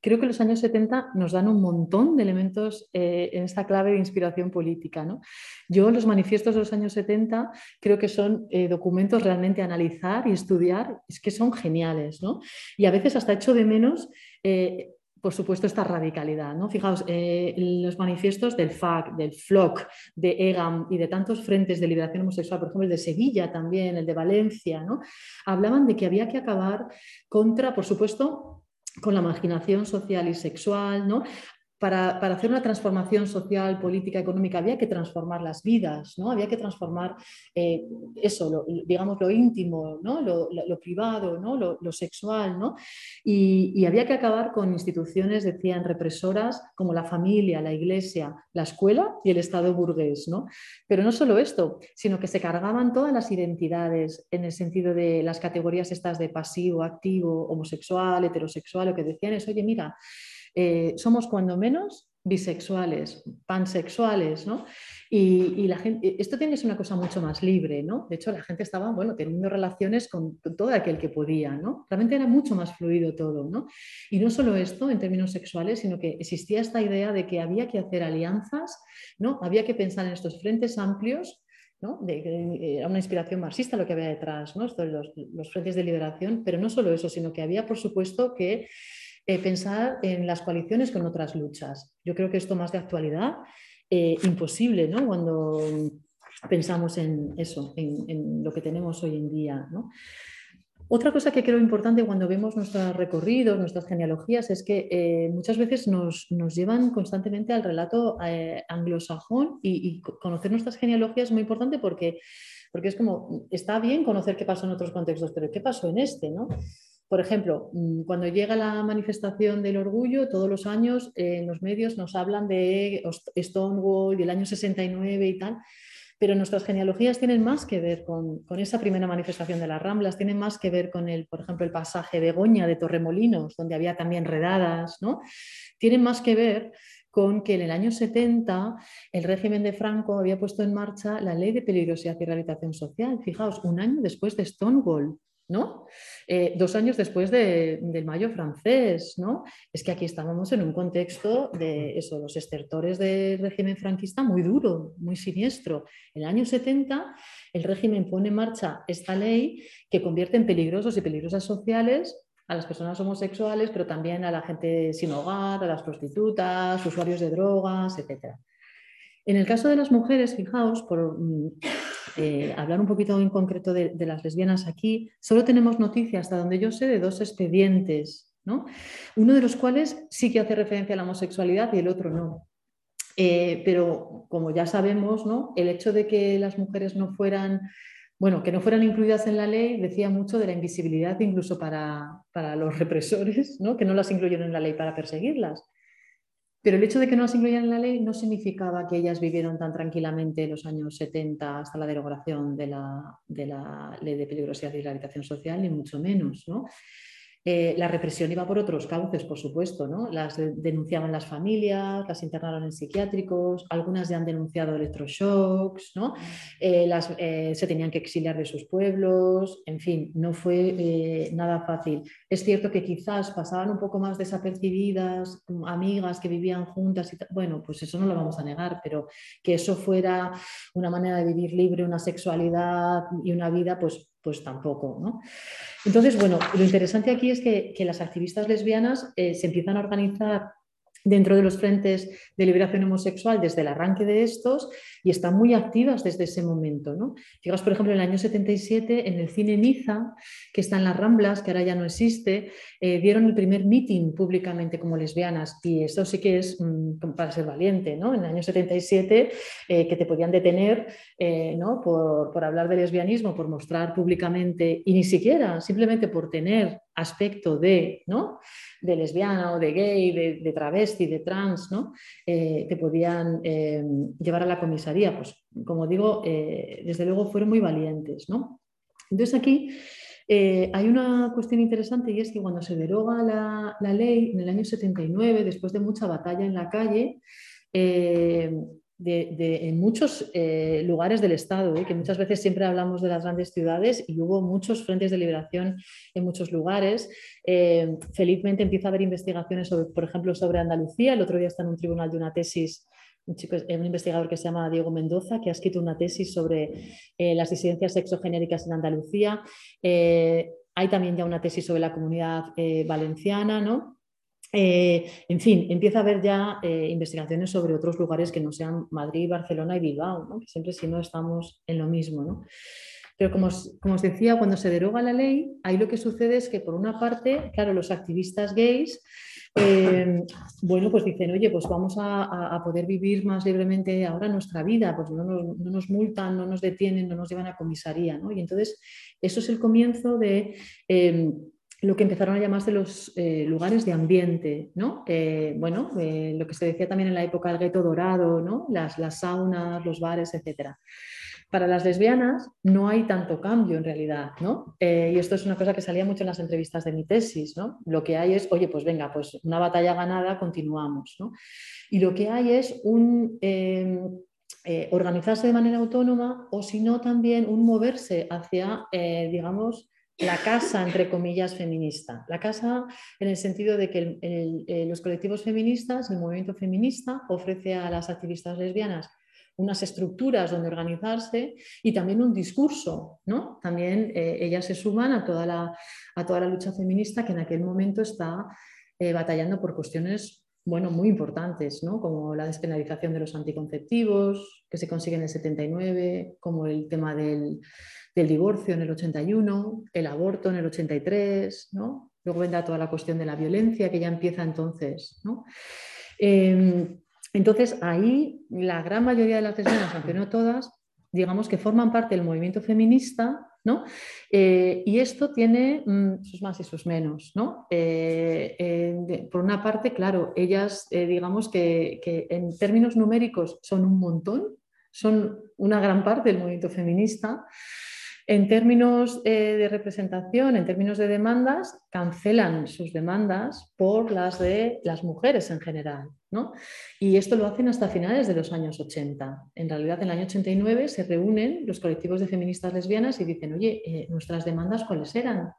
creo que los años 70 nos dan un montón de elementos eh, en esta clave de inspiración política. ¿no? Yo los manifiestos de los años 70 creo que son documentos realmente a analizar y estudiar, es que son geniales. ¿no? Y a veces hasta echo de menos por supuesto, esta radicalidad. ¿no? Fijaos, eh, los manifiestos del FAC, del FLOC, de EGAM y de tantos frentes de liberación homosexual, por ejemplo, el de Sevilla también, el de Valencia, ¿no? hablaban de que había que acabar contra, por supuesto, con la marginación social y sexual, ¿no? Para, hacer una transformación social, política, económica, había que transformar las vidas, ¿no? Había que transformar eh, eso, lo, digamos, lo íntimo, ¿no? lo, privado, ¿no? lo, sexual, ¿no? Y, había que acabar con instituciones, decían, represoras como la familia, la iglesia, la escuela y el Estado burgués, ¿no? Pero no solo esto, sino que se cargaban todas las identidades en el sentido de las categorías estas de pasivo, activo, homosexual, heterosexual, lo que decían es, oye, mira, eh, somos cuando menos bisexuales, pansexuales, ¿no? Y, la gente, esto tiene que ser una cosa mucho más libre, ¿no? De hecho, la gente estaba, bueno, teniendo relaciones con, todo aquel que podía, ¿no? Realmente era mucho más fluido todo, ¿no? Y no solo esto en términos sexuales, sino que existía esta idea de que había que hacer alianzas, ¿no? Había que pensar en estos frentes amplios ¿no? De, era una inspiración marxista lo que había detrás, ¿no? los, los, frentes de liberación, pero no solo eso, sino que había, por supuesto, que eh, pensar en las coaliciones con otras luchas. Yo creo que esto más de actualidad, eh, imposible, ¿no? Cuando pensamos en eso, en, lo que tenemos hoy en día, Otra cosa que creo importante cuando vemos nuestros recorridos, nuestras genealogías, es que eh, muchas veces nos, llevan constantemente al relato anglosajón y, y, conocer nuestras genealogías es muy importante porque, porque es como, está bien conocer qué pasó en otros contextos, pero ¿qué pasó en este? ¿no? Por ejemplo, mm, cuando llega la manifestación del orgullo, todos los años eh, en los medios nos hablan de Stonewall, del año 69 y tal, pero nuestras genealogías tienen más que ver con, esa primera manifestación de las Ramblas, tienen más que ver con, el, por ejemplo, el pasaje de Goña de Torremolinos, donde había también redadas, ¿no? Tienen más que ver con que en el año 70 el régimen de Franco había puesto en marcha la ley de peligrosidad y rehabilitación social. Fijaos, un año después de Stonewall. ¿No? Eh, dos años después del Mayo francés, ¿no? Es que aquí estábamos en un contexto de eso, los estertores del régimen franquista muy duro, muy siniestro. En el año 70 el régimen pone en marcha esta ley que convierte en peligrosos y peligrosas sociales a las personas homosexuales, pero también a la gente sin hogar, a las prostitutas, usuarios de drogas, etc. En el caso de las mujeres, fijaos, por mm, eh, hablar un poquito en concreto de, las lesbianas aquí, solo tenemos noticias, hasta donde yo sé, de dos expedientes, ¿no? uno de los cuales sí que hace referencia a la homosexualidad y el otro no. Eh, pero como ya sabemos, ¿no? el hecho de que las mujeres no fueran bueno, que no fueran incluidas en la ley decía mucho de la invisibilidad incluso para, para los represores, ¿no? que no las incluyeron en la ley para perseguirlas. Pero el hecho de que no las incluyeran en la ley no significaba que ellas vivieron tan tranquilamente los años 70 hasta la derogación de la, de la ley de peligrosidad y rehabilitación social, ni mucho menos. ¿no? Eh, la represión iba por otros cauces, por supuesto, ¿no? Las denunciaban las familias, las internaron en psiquiátricos, algunas ya han denunciado electroshocks, ¿no? Eh, las, eh, se tenían que exiliar de sus pueblos, en fin, no fue nada fácil. Es cierto que quizás pasaban un poco más desapercibidas, amigas que vivían juntas, y bueno, pues eso no lo vamos a negar, pero que eso fuera una manera de vivir libre, una sexualidad y una vida, pues pues tampoco. ¿no? Entonces, bueno, lo interesante aquí es que, las activistas lesbianas eh, se empiezan a organizar dentro de los frentes de liberación homosexual desde el arranque de estos y están muy activas desde ese momento. ¿no? Fijaos, por ejemplo, en el año 77, en el cine Niza, que está en las Ramblas, que ahora ya no existe, eh, dieron el primer meeting públicamente como lesbianas y esto sí que es mm, para ser valiente. ¿no? En el año 77, eh, que te podían detener eh, ¿no? por, por hablar de lesbianismo, por mostrar públicamente y ni siquiera simplemente por tener aspecto de, ¿no? de lesbiana o de gay, de, travesti, de trans, ¿no? Eh, te podían eh, llevar a la comisaría. Pues, como digo, eh, desde luego fueron muy valientes. ¿no? Entonces aquí hay una cuestión interesante y es que cuando se deroga la, la, ley en el año 79, después de mucha batalla en la calle, de, en muchos eh, lugares del Estado, ¿eh? que muchas veces siempre hablamos de las grandes ciudades y hubo muchos frentes de liberación en muchos lugares. Eh, felizmente empieza a haber investigaciones, sobre, por ejemplo, sobre Andalucía. El otro día está en un tribunal de una tesis un, chico, un investigador que se llama Diego Mendoza, que ha escrito una tesis sobre las disidencias sexogenéricas en Andalucía. hay también ya una tesis sobre la comunidad valenciana, ¿no? Eh, en fin, empieza a haber ya eh, investigaciones sobre otros lugares que no sean Madrid, Barcelona y Bilbao, siempre si no estamos en lo mismo. Pero como os, decía, cuando se deroga la ley, ahí lo que sucede es que por una parte, claro, los activistas gays, eh, [LAUGHS] bueno, pues dicen, oye, pues vamos a, poder vivir más libremente ahora nuestra vida, pues no nos, multan, no nos detienen, no nos llevan a comisaría, Y entonces eso es el comienzo de lo que empezaron a llamarse los eh, lugares de ambiente, ¿no? Eh, bueno, eh, lo que se decía también en la época del gueto dorado, ¿no? Las, las saunas, los bares, etc. Para las lesbianas no hay tanto cambio en realidad, ¿no? y esto es una cosa que salía mucho en las entrevistas de mi tesis, ¿no? Lo que hay es, oye, pues venga, pues una batalla ganada, continuamos, ¿no? Y lo que hay es un... Em, organizarse de manera autónoma o si no también un moverse hacia, digamos, la casa, entre comillas, feminista. La casa en el sentido de que eh, los colectivos feministas, el movimiento feminista, ofrece a las activistas lesbianas unas estructuras donde organizarse y también un discurso. ¿no? También eh, ellas se suman a toda, la, a toda la lucha feminista que en aquel momento está eh, batallando por cuestiones bueno, muy importantes, ¿no? como la despenalización de los anticonceptivos, que se consigue en el 79, como el tema del, del divorcio en el 81, el aborto en el 83, ¿no? Luego vendrá toda la cuestión de la violencia que ya empieza entonces, ¿no? Em, entonces, ahí la gran mayoría de las lesbianas, aunque no todas, digamos que forman parte del movimiento feminista, ¿no? Eh, y esto tiene mm, sus más y sus menos, ¿no? Eh, por una parte, claro, ellas, eh, digamos que, que, en términos numéricos son un montón, son una gran parte del movimiento feminista, En términos eh, de representación, en términos de demandas, cancelan sus demandas por las de las mujeres en general. ¿no? Y esto lo hacen hasta finales de los años 80. En realidad, en el año 89 se reúnen los colectivos de feministas lesbianas y dicen, oye, eh, nuestras demandas cuáles eran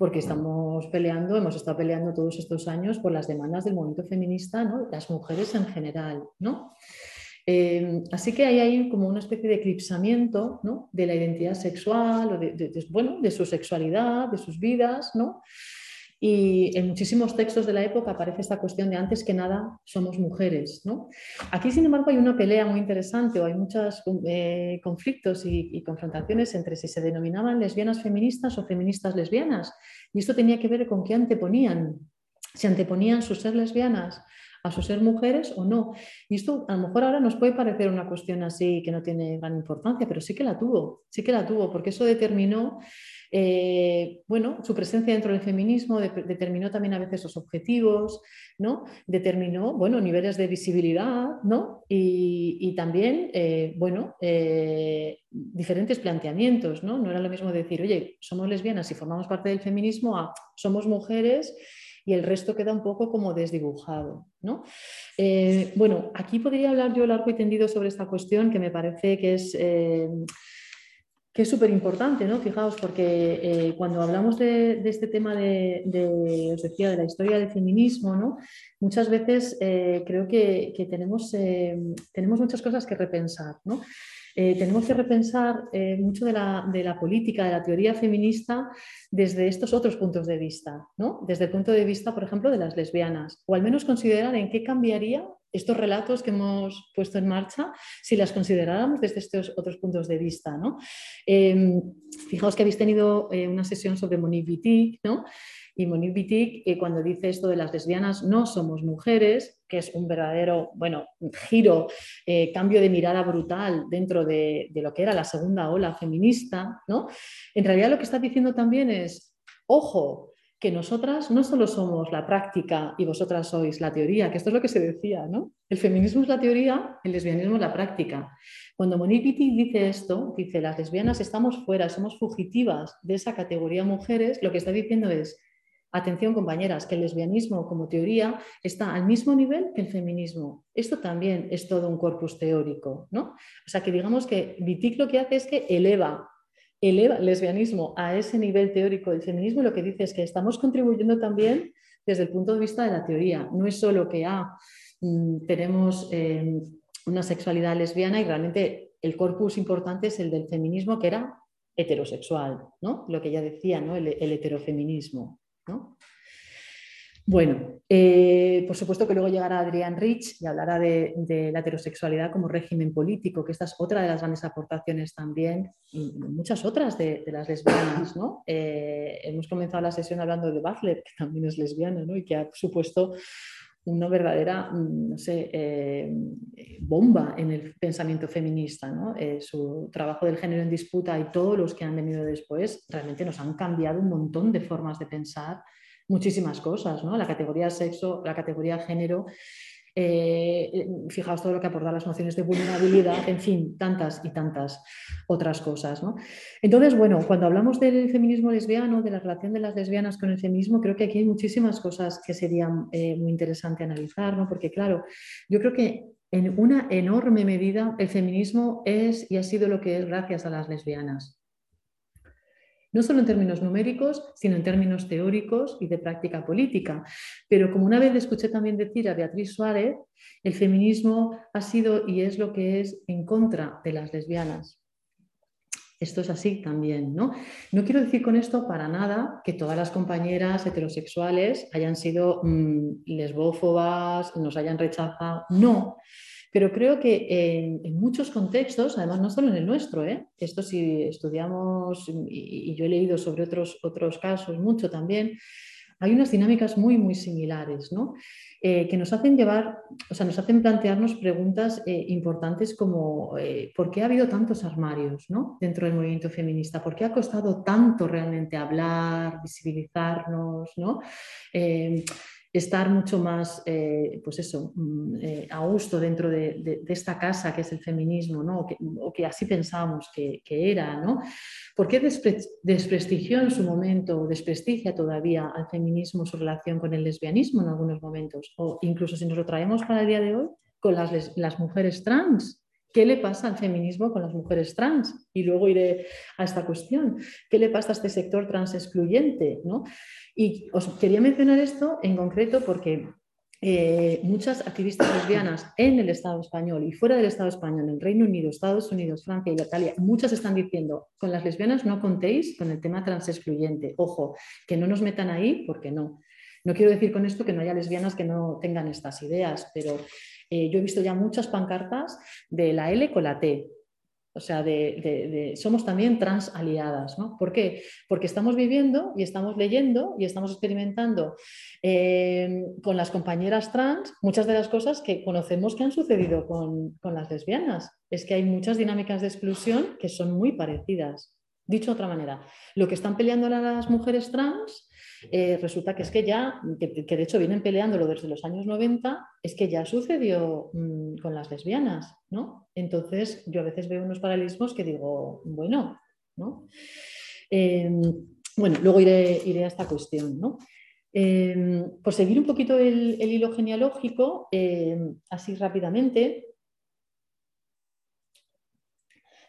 porque estamos peleando, hemos estado peleando todos estos años por las demandas del movimiento feminista, ¿no? las mujeres en general. ¿no? Eh, así que hay ahí como una especie de eclipsamiento de la identidad sexual, o de, bueno, de su sexualidad, de sus vidas, ¿no? Y en muchísimos textos de la época aparece esta cuestión de antes que nada somos mujeres. ¿no? Aquí, sin embargo, hay una pelea muy interesante o hay muchos eh, conflictos y, y, confrontaciones entre si se denominaban lesbianas feministas o feministas lesbianas. Y esto tenía que ver con qué anteponían. Si anteponían su ser lesbianas a su ser mujeres o no. Y esto a lo mejor ahora nos puede parecer una cuestión así que no tiene gran importancia, pero sí que la tuvo, sí que la tuvo, porque eso determinó eh, bueno, su presencia dentro del feminismo determinó también a veces los objetivos, ¿no? determinó bueno, niveles de visibilidad ¿no? y, también eh, bueno, eh, diferentes planteamientos. ¿no? no era lo mismo decir, oye, somos lesbianas y formamos parte del feminismo somos mujeres y el resto queda un poco como desdibujado. ¿no? bueno, aquí podría hablar yo largo y tendido sobre esta cuestión que me parece que es que es súper importante, ¿no? Fijaos, porque eh, cuando hablamos de, este tema de, os decía, de la historia del feminismo, ¿no? Muchas veces eh, creo que, tenemos, eh, tenemos muchas cosas que repensar, ¿no? Eh, tenemos que repensar eh, mucho de la, política, de la teoría feminista desde estos otros puntos de vista, ¿no? desde el punto de vista, por ejemplo, de las lesbianas, o al menos considerar en qué cambiaría estos relatos que hemos puesto en marcha si las consideráramos desde estos otros puntos de vista. ¿no? Em, fijaos que habéis tenido eh, una sesión sobre Monique Wittig, ¿no? Y Monique Wittig, cuando dice esto de las lesbianas no somos mujeres, que es un verdadero, bueno, giro, eh, cambio de mirada brutal dentro de, lo que era la segunda ola feminista, ¿no? En realidad lo que está diciendo también es, ojo, que nosotras no solo somos la práctica y vosotras sois la teoría, que esto es lo que se decía, ¿no? El feminismo es la teoría, el lesbianismo es la práctica. Cuando Monique Wittig dice esto, dice, las lesbianas estamos fuera, somos fugitivas de esa categoría mujeres, lo que está diciendo es, Atención, compañeras, que el lesbianismo como teoría está al mismo nivel que el feminismo. Esto también es todo un corpus teórico, ¿no? O sea, que digamos que Wittig lo que hace es que eleva, eleva el lesbianismo a ese nivel teórico del feminismo lo que dice es que estamos contribuyendo también desde el punto de vista de la teoría. No es solo que ah, mm, tenemos eh, una sexualidad lesbiana y realmente el corpus importante es el del feminismo que era heterosexual, ¿no? Lo que ya decía, ¿no? el heterofeminismo. Bueno, eh, por supuesto que luego llegará Adrián Rich y hablará de, la heterosexualidad como régimen político, que esta es otra de las grandes aportaciones también, y muchas otras de, las lesbianas. Eh, hemos comenzado la sesión hablando de Butler, que también es lesbiana y que ha supuesto una verdadera, mm, no sé, eh, bomba en el pensamiento feminista. su trabajo del género en disputa y todos los que han venido después realmente nos han cambiado un montón de formas de pensar muchísimas cosas, ¿no? La categoría sexo, la categoría género, eh, fijaos todo lo que aporta las nociones de vulnerabilidad, en fin, tantas y tantas otras cosas. ¿no? Entonces, bueno, cuando hablamos del feminismo lesbiano, de la relación de las lesbianas con el feminismo, creo que aquí hay muchísimas cosas que serían eh, muy interesante analizar, ¿no? porque claro, yo creo que en una enorme medida el feminismo es y ha sido lo que es gracias a las lesbianas no solo en términos numéricos, sino en términos teóricos y de práctica política. Pero como una vez escuché también decir a Beatriz Suárez, el feminismo ha sido y es lo que es en contra de las lesbianas. Esto es así también, ¿no? No quiero decir con esto para nada que todas las compañeras heterosexuales hayan sido mm, lesbófobas, nos hayan rechazado. No, pero creo que en, muchos contextos, además no solo en el nuestro, ¿eh? esto si estudiamos, y, yo he leído sobre otros, otros casos mucho también, hay unas dinámicas muy, muy similares, ¿no? Eh, que nos hacen llevar, o sea, nos hacen plantearnos preguntas eh, importantes como ¿por qué ha habido tantos armarios ¿no? dentro del movimiento feminista? ¿Por qué ha costado tanto realmente hablar, visibilizarnos? ¿no? Estar mucho más, eh, pues eso, mm, eh, a gusto dentro de, esta casa que es el feminismo, ¿no? o, que, así pensábamos que, era. ¿no? ¿Por qué desprestigió en su momento, desprestigia todavía al feminismo su relación con el lesbianismo en algunos momentos? O incluso si nos lo traemos para el día de hoy, con las, las mujeres trans. ¿Qué le pasa al feminismo con las mujeres trans? Y luego iré a esta cuestión. ¿Qué le pasa a este sector trans excluyente? ¿no? Y os quería mencionar esto en concreto porque eh, muchas activistas lesbianas en el Estado español y fuera del Estado español, en el Reino Unido, Estados Unidos, Francia y Italia, muchas están diciendo, con las lesbianas no contéis con el tema trans excluyente. Ojo, que no nos metan ahí porque no. No quiero decir con esto que no haya lesbianas que no tengan estas ideas, pero eh, yo he visto ya muchas pancartas de la L con la T. O sea, de, somos también trans aliadas. ¿no? ¿Por qué? Porque estamos viviendo y estamos leyendo y estamos experimentando eh, con las compañeras trans muchas de las cosas que conocemos que han sucedido con, con las lesbianas. Es que hay muchas dinámicas de exclusión que son muy parecidas. Dicho de otra manera, lo que están peleando las mujeres trans eh, resulta que es que ya, que, de hecho vienen peleándolo desde los años 90, es que ya sucedió mm, con las lesbianas, ¿no? Entonces yo a veces veo unos paralelismos que digo, bueno, ¿no? Em, bueno, luego iré, a esta cuestión, ¿no? Em, por seguir un poquito el, hilo genealógico, em, así rápidamente,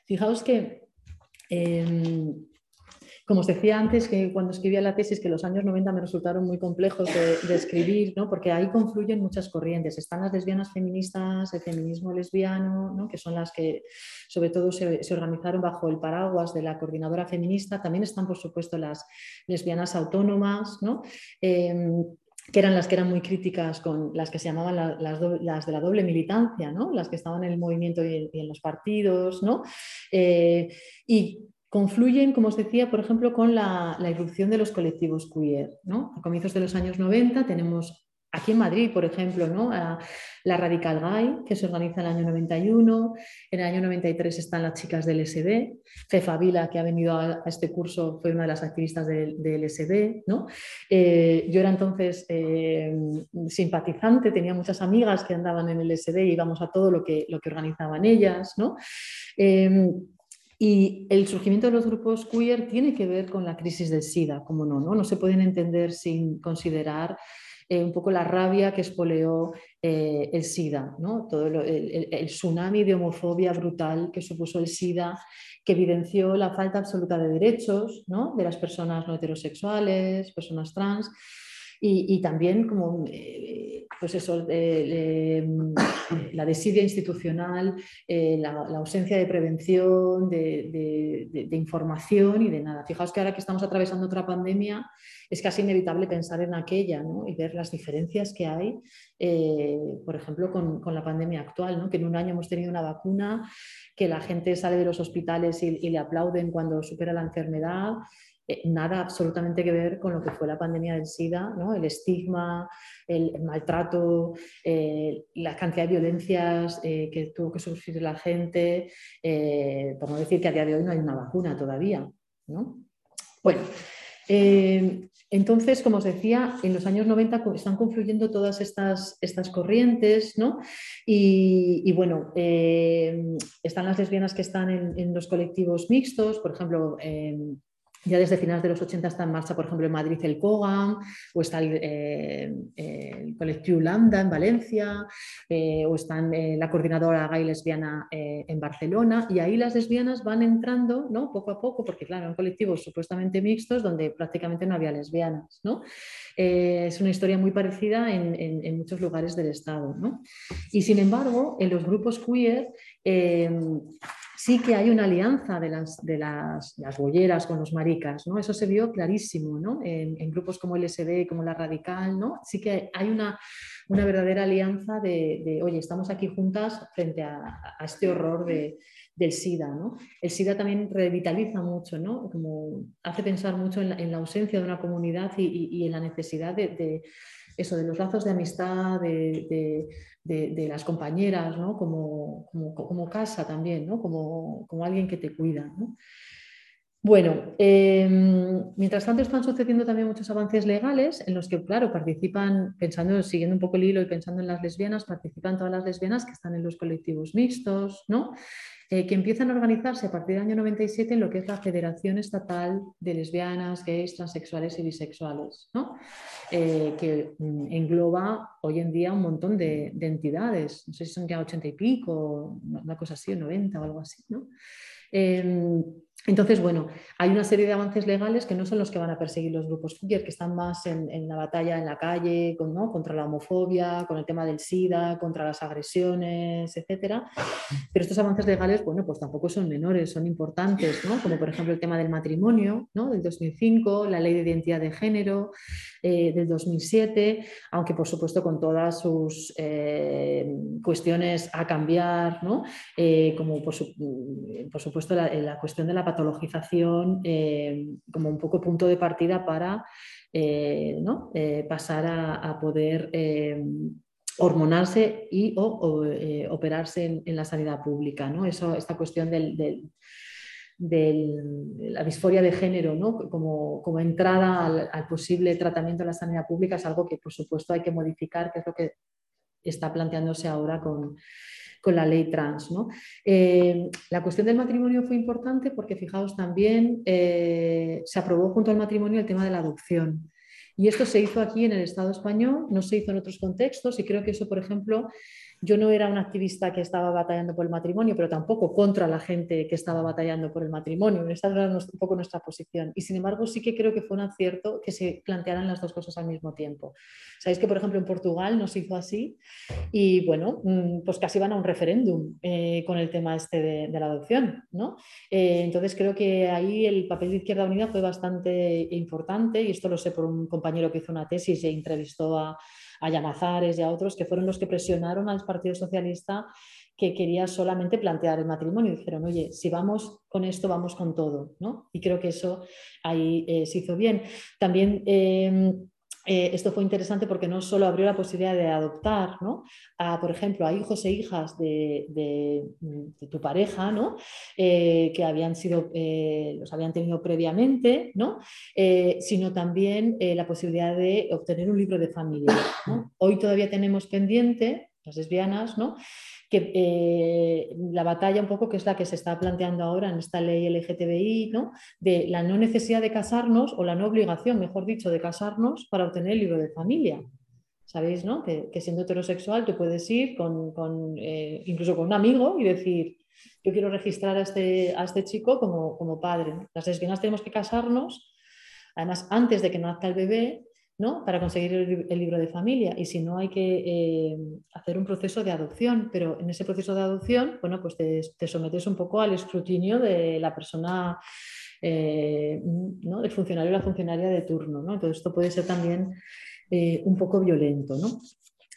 fijaos que como os decía antes, que cuando escribía la tesis, que los años 90 me resultaron muy complejos de, escribir, ¿no? porque ahí confluyen muchas corrientes. Están las lesbianas feministas, el feminismo lesbiano, ¿no? que son las que sobre todo se, organizaron bajo el paraguas de la coordinadora feminista. También están, por supuesto, las lesbianas autónomas, ¿no? Em, que eran las que eran muy críticas con las que se llamaban las, de la doble militancia, ¿no? las que estaban en el movimiento y, en los partidos, ¿no? Eh, y confluyen, como os decía, por ejemplo, con la, irrupción de los colectivos queer. ¿no? A comienzos de los años 90 tenemos aquí en Madrid, por ejemplo, ¿no? la Radical Gay, que se organiza en el año 91, en el año 93 están las chicas del SD, Fefa Vila, que ha venido a, este curso, fue una de las activistas del, SD. ¿no? Eh, yo era entonces eh, simpatizante, tenía muchas amigas que andaban en el SD y íbamos a todo lo que, lo que organizaban ellas. ¿no? Eh, y el surgimiento de los grupos queer tiene que ver con la crisis del SIDA, como no, no, se pueden entender sin considerar eh, un poco la rabia que espoleó eh, el SIDA, ¿no? todo el, tsunami de homofobia brutal que supuso el SIDA, que evidenció la falta absoluta de derechos ¿no? de las personas no heterosexuales, personas trans, y, también como eh, pues eso, la desidia institucional, eh, la, ausencia de prevención, de, información y de nada. Fijaos que ahora que estamos atravesando otra pandemia es casi inevitable pensar en aquella y ver las diferencias que hay, eh, por ejemplo, con, la pandemia actual, que en un año hemos tenido una vacuna, que la gente sale de los hospitales y le aplauden cuando supera la enfermedad. Eh, nada absolutamente que ver con lo que fue la pandemia del SIDA, el estigma, el, maltrato, eh, la cantidad de violencias eh, que tuvo que sufrir la gente, por no decir que a día de hoy no hay una vacuna todavía. ¿no? Bueno, entonces, como os decía, en los años 90 están confluyendo todas estas, estas corrientes, ¿no? Y, bueno, están las lesbianas que están en los colectivos mixtos, por ejemplo, ya desde finales de los 80 está en marcha, por ejemplo, en Madrid el COGAM, o está el, eh, colectivo Lambda en Valencia, eh, o está eh, la coordinadora gay lesbiana en Barcelona, y ahí las lesbianas van entrando ¿no? poco a poco, porque claro, en colectivos supuestamente mixtos donde prácticamente no había lesbianas. ¿no? es una historia muy parecida en, en, muchos lugares del Estado. ¿no? Y sin embargo, en los grupos queer sí que hay una alianza de las, de las, las bolleras con los maricas, ¿no? Eso se vio clarísimo, ¿no? En, grupos como el SD, como la Radical, ¿no? Sí que hay una, una verdadera alianza de, oye, estamos aquí juntas frente a, este horror de, del SIDA, ¿no? El SIDA también revitaliza mucho, ¿no? Como hace pensar mucho en la, ausencia de una comunidad y, en la necesidad de, eso, de los lazos de amistad, de de, las compañeras, como, como, casa también, como, alguien que te cuida. Bueno, em, mientras tanto están sucediendo también muchos avances legales en los que, claro, participan, pensando, siguiendo un poco el hilo y pensando en las lesbianas, participan todas las lesbianas que están en los colectivos mixtos, ¿no? Eh, que empiezan a organizarse a partir del año 97 en lo que es la Federación Estatal de Lesbianas, Gays, Transexuales y Bisexuales, ¿no? Eh, que mm, engloba hoy en día un montón de, entidades, no sé si son ya 80 y pico, una cosa así, o 90 o algo así, ¿no? Em, entonces, bueno, hay una serie de avances legales que no son los que van a perseguir los grupos Fugger, que están más en, la batalla en la calle, contra la homofobia, con el tema del SIDA, contra las agresiones, etcétera. Pero estos avances legales, bueno, pues tampoco son menores, son importantes, ¿no? Como por ejemplo el tema del matrimonio, ¿no? Del 2005, la ley de identidad de género eh, del 2007, aunque por supuesto con todas sus eh, cuestiones a cambiar, ¿no? Eh, como por, supuesto la, la cuestión de la patologización eh, como un poco punto de partida para eh. Eh, pasar a, poder hormonarse y operarse en, la sanidad pública. ¿no? Eso, esta cuestión de la disforia de género ¿no? como, como, entrada al, al, posible tratamiento en la sanidad pública es algo que por supuesto hay que modificar, que es lo que está planteándose ahora con, con la ley trans. ¿no? Eh, la cuestión del matrimonio fue importante porque, fijaos, también eh, se aprobó junto al matrimonio el tema de la adopción. Y esto se hizo aquí en el Estado español, no se hizo en otros contextos y creo que eso, por ejemplo, yo no era una activista que estaba batallando por el matrimonio, pero tampoco contra la gente que estaba batallando por el matrimonio. Esta era un poco nuestra posición. Y sin embargo, sí que creo que fue un acierto que se plantearan las dos cosas al mismo tiempo. Sabéis que, por ejemplo, en Portugal no se hizo así y, bueno, mm, pues casi van a un referéndum eh, con el tema este de, la adopción. ¿no? Eh, entonces, creo que ahí el papel de Izquierda Unida fue bastante importante y esto lo sé por un compañero que hizo una tesis y entrevistó a a Llamazares y a otros, que fueron los que presionaron al Partido Socialista que quería solamente plantear el matrimonio. Dijeron, oye, si vamos con esto, vamos con todo. ¿no? Y creo que eso ahí eh, se hizo bien. También em, eh, esto fue interesante porque no solo abrió la posibilidad de adoptar, a, por ejemplo, a hijos e hijas de, tu pareja, ¿no? Eh, que habían sido, eh, los habían tenido previamente, ¿no? sino también la posibilidad de obtener un libro de familia. Hoy todavía tenemos pendiente, las lesbianas, ¿no? Que eh, la batalla un poco que es la que se está planteando ahora en esta ley LGTBI, ¿no? de la no necesidad de casarnos o la no obligación, mejor dicho, de casarnos para obtener el libro de familia. Sabéis, ¿no? Que, siendo heterosexual tú puedes ir con, eh, incluso con un amigo y decir, yo quiero registrar a este, a este chico como, como padre. Las lesbianas tenemos que casarnos, además antes de que nazca el bebé, para conseguir el, libro de familia. Y si no, hay que eh, hacer un proceso de adopción, pero en ese proceso de adopción, bueno, pues te, sometes un poco al escrutinio de la persona, eh, ¿no? del funcionario o la funcionaria de turno. ¿no? Entonces, esto puede ser también eh, un poco violento. ¿no?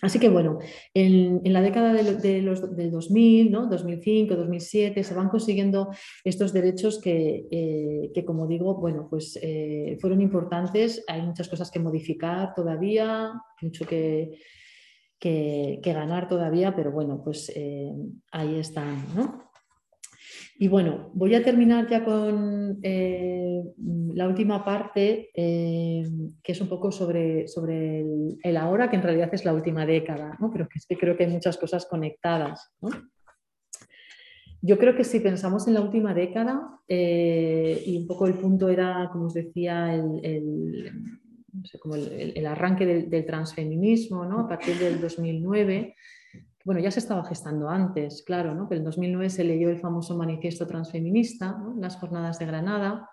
Así que bueno, en, la década de, los, del 2000, ¿no? 2005, 2007, se van consiguiendo estos derechos que, eh, como digo, bueno, pues eh, fueron importantes. Hay muchas cosas que modificar todavía, mucho que, que, ganar todavía, pero bueno, pues eh, ahí están, ¿no? Y bueno, voy a terminar ya con eh, la última parte, eh, que es un poco sobre, sobre el, ahora, que en realidad es la última década, ¿no? pero que creo que hay muchas cosas conectadas. Yo creo que si pensamos en la última década, eh, y un poco el punto era, como os decía, el, como el arranque del, del transfeminismo, ¿no? a partir del 2009, bueno, ya se estaba gestando antes, claro, ¿no? que en 2009 se leyó el famoso manifiesto transfeminista, las jornadas de Granada.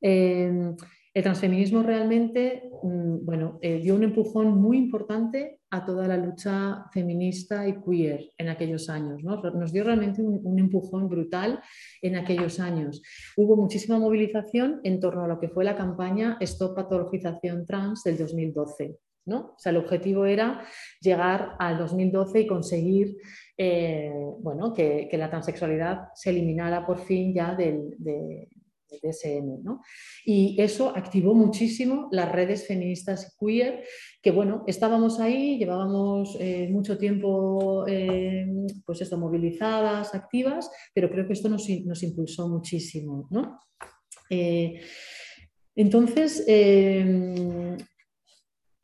Eh, el transfeminismo realmente mm, bueno, eh, dio un empujón muy importante a toda la lucha feminista y queer en aquellos años. ¿no? Nos dio realmente un, empujón brutal en aquellos años. Hubo muchísima movilización en torno a lo que fue la campaña Stop Patologización Trans del 2012. ¿No? O sea, el objetivo era llegar al 2012 y conseguir eh, bueno, que, la transexualidad se eliminara por fin ya del, de, DSM. ¿no? Y eso activó muchísimo las redes feministas queer, que bueno, estábamos ahí, llevábamos eh, mucho tiempo eh, pues esto, movilizadas, activas, pero creo que esto nos, nos impulsó muchísimo. ¿no? entonces,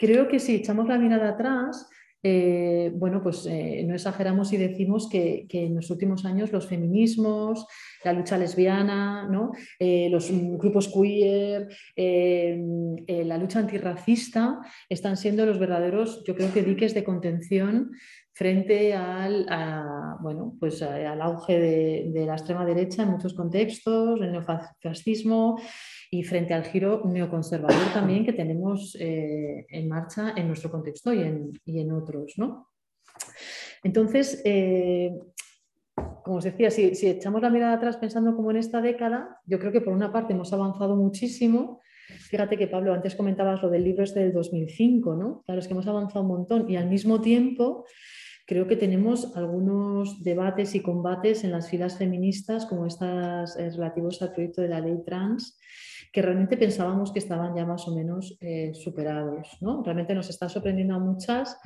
creo que si echamos la mirada atrás, eh, bueno, pues eh, no exageramos si decimos que, en los últimos años los feminismos, la lucha lesbiana, eh, los grupos queer, la lucha antirracista están siendo los verdaderos, yo creo que diques de contención frente al, bueno, pues al auge de, de, la extrema derecha en muchos contextos, el neofascismo y frente al giro neoconservador también que tenemos eh, en marcha en nuestro contexto y en, otros. ¿no? Entonces, eh, como os decía, si, echamos la mirada atrás pensando como en esta década, yo creo que por una parte hemos avanzado muchísimo. Fíjate que Pablo, antes comentabas lo del libro este del 2005, ¿no? Claro, es que hemos avanzado un montón y al mismo tiempo creo que tenemos algunos debates y combates en las filas feministas como estas eh, relativos al proyecto de la ley trans que realmente pensábamos que estaban ya más o menos eh, superados. ¿no? Realmente nos está sorprendiendo a muchas,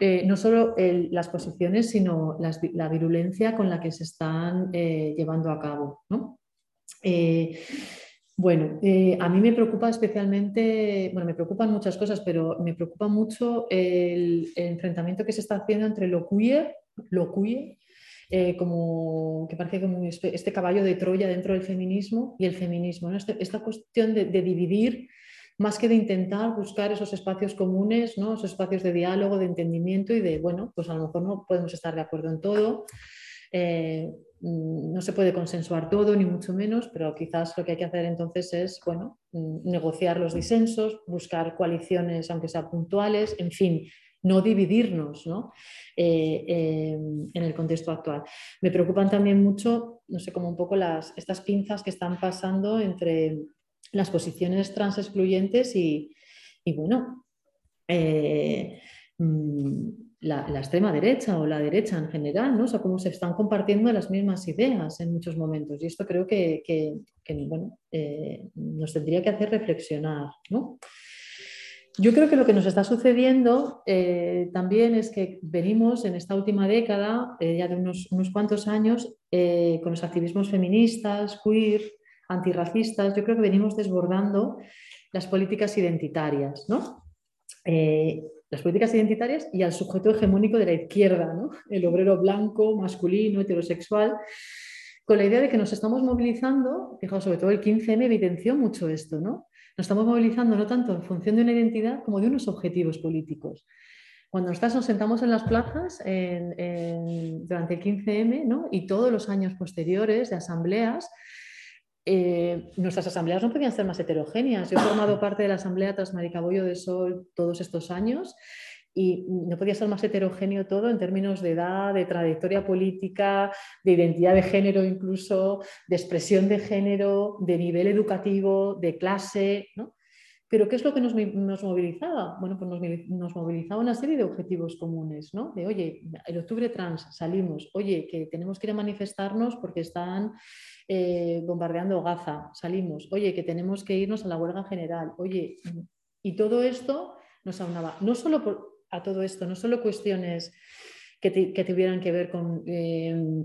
eh, no solo las posiciones, sino la virulencia con la que se están eh, llevando a cabo. bueno, a mí me preocupa especialmente, bueno, me preocupan muchas cosas, pero me preocupa mucho el, el enfrentamiento que se está haciendo entre lo queer, lo queer eh, como que parece como este caballo de Troya dentro del feminismo y el feminismo. Este, esta cuestión de, dividir más que de intentar buscar esos espacios comunes, ¿no? esos espacios de diálogo, de entendimiento y de, bueno, pues a lo mejor no podemos estar de acuerdo en todo, eh, mm, no se puede consensuar todo, ni mucho menos, pero quizás lo que hay que hacer entonces es, bueno, mm, negociar los disensos, buscar coaliciones, aunque sean puntuales, en fin, no dividirnos eh, eh, en el contexto actual. Me preocupan también mucho, no sé, como un poco las, estas pinzas que están pasando entre las posiciones trans excluyentes y, bueno, eh, mm, la, extrema derecha o la derecha en general, ¿no? O cómo se están compartiendo las mismas ideas en muchos momentos. Y esto creo que, nos tendría que hacer reflexionar, ¿no? Yo creo que lo que nos está sucediendo eh, también es que venimos en esta última década, eh, ya de unos, cuantos años, eh, con los activismos feministas, queer, antirracistas, yo creo que venimos desbordando las políticas identitarias, ¿no? las políticas identitarias y al sujeto hegemónico de la izquierda, ¿no? el obrero blanco, masculino, heterosexual, con la idea de que nos estamos movilizando, fijaos, sobre todo el 15M evidenció mucho esto, ¿no? Nos estamos movilizando no tanto en función de una identidad como de unos objetivos políticos. Cuando nosotros nos sentamos en las plazas durante el 15M ¿no? y todos los años posteriores de asambleas, eh, nuestras asambleas no podían ser más heterogéneas. Yo he formado parte de la Asamblea tras Maricabollo de Sol todos estos años y no podía ser más heterogéneo todo en términos de edad, de trayectoria política, de identidad de género incluso, de expresión de género, de nivel educativo, de clase, ¿no? Pero ¿qué es lo que nos, movilizaba? Bueno, pues nos, movilizaba una serie de objetivos comunes, ¿no? De, oye, el octubre trans salimos, oye, que tenemos que ir a manifestarnos porque están eh, bombardeando Gaza, salimos, oye, que tenemos que irnos a la huelga general, oye, y todo esto nos aunaba, no solo por, a todo esto, no solo cuestiones que, tuvieran que ver con, em,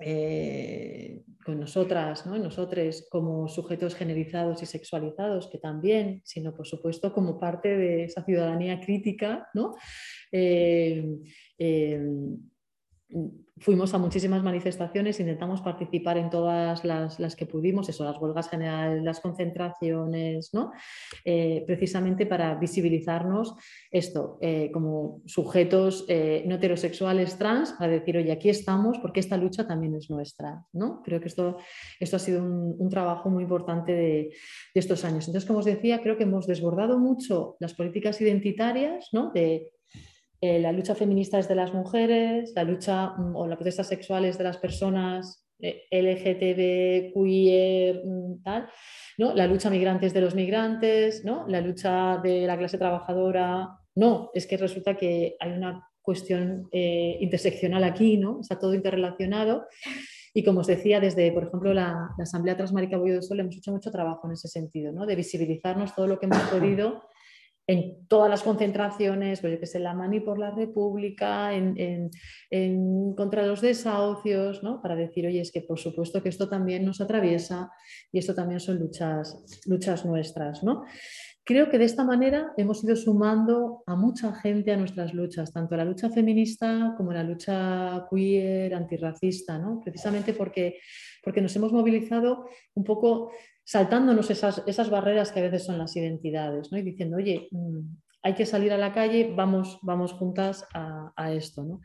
eh, con nosotras, ¿no? nosotros como sujetos generizados y sexualizados, que también, sino por supuesto como parte de esa ciudadanía crítica, ¿no? Em, fuimos a muchísimas manifestaciones, intentamos participar en todas las, que pudimos, eso, las huelgas generales, las concentraciones, ¿no? Eh, precisamente para visibilizarnos esto eh, como sujetos eh, no heterosexuales trans, para decir, oye, aquí estamos porque esta lucha también es nuestra. ¿no? Creo que esto, esto ha sido un, trabajo muy importante de, de, estos años. Entonces, como os decía, creo que hemos desbordado mucho las políticas identitarias ¿no? de eh, la lucha feminista es de las mujeres, la lucha mm, o las protestas sexuales de las personas eh, LGTB, queer, mm, tal, ¿no? la lucha migrantes de los migrantes, ¿no? la lucha de la clase trabajadora. No, es que resulta que hay una cuestión eh, interseccional aquí, ¿no? está todo interrelacionado. Y como os decía, desde, por ejemplo, la, Asamblea Transmarica Bollo de Sol hemos hecho mucho trabajo en ese sentido, ¿no? de visibilizarnos todo lo que hemos podido en todas las concentraciones, pues que sé, la Mani por la República, en, contra los desahucios, ¿no? para decir, oye, es que por supuesto que esto también nos atraviesa y esto también son luchas, luchas nuestras. ¿no? Creo que de esta manera hemos ido sumando a mucha gente a nuestras luchas, tanto la lucha feminista como la lucha queer, antirracista, ¿no? precisamente porque, porque nos hemos movilizado un poco saltándonos esas, esas barreras que a veces son las identidades ¿no? y diciendo, oye, mm, hay que salir a la calle, vamos, vamos juntas a, esto. ¿no?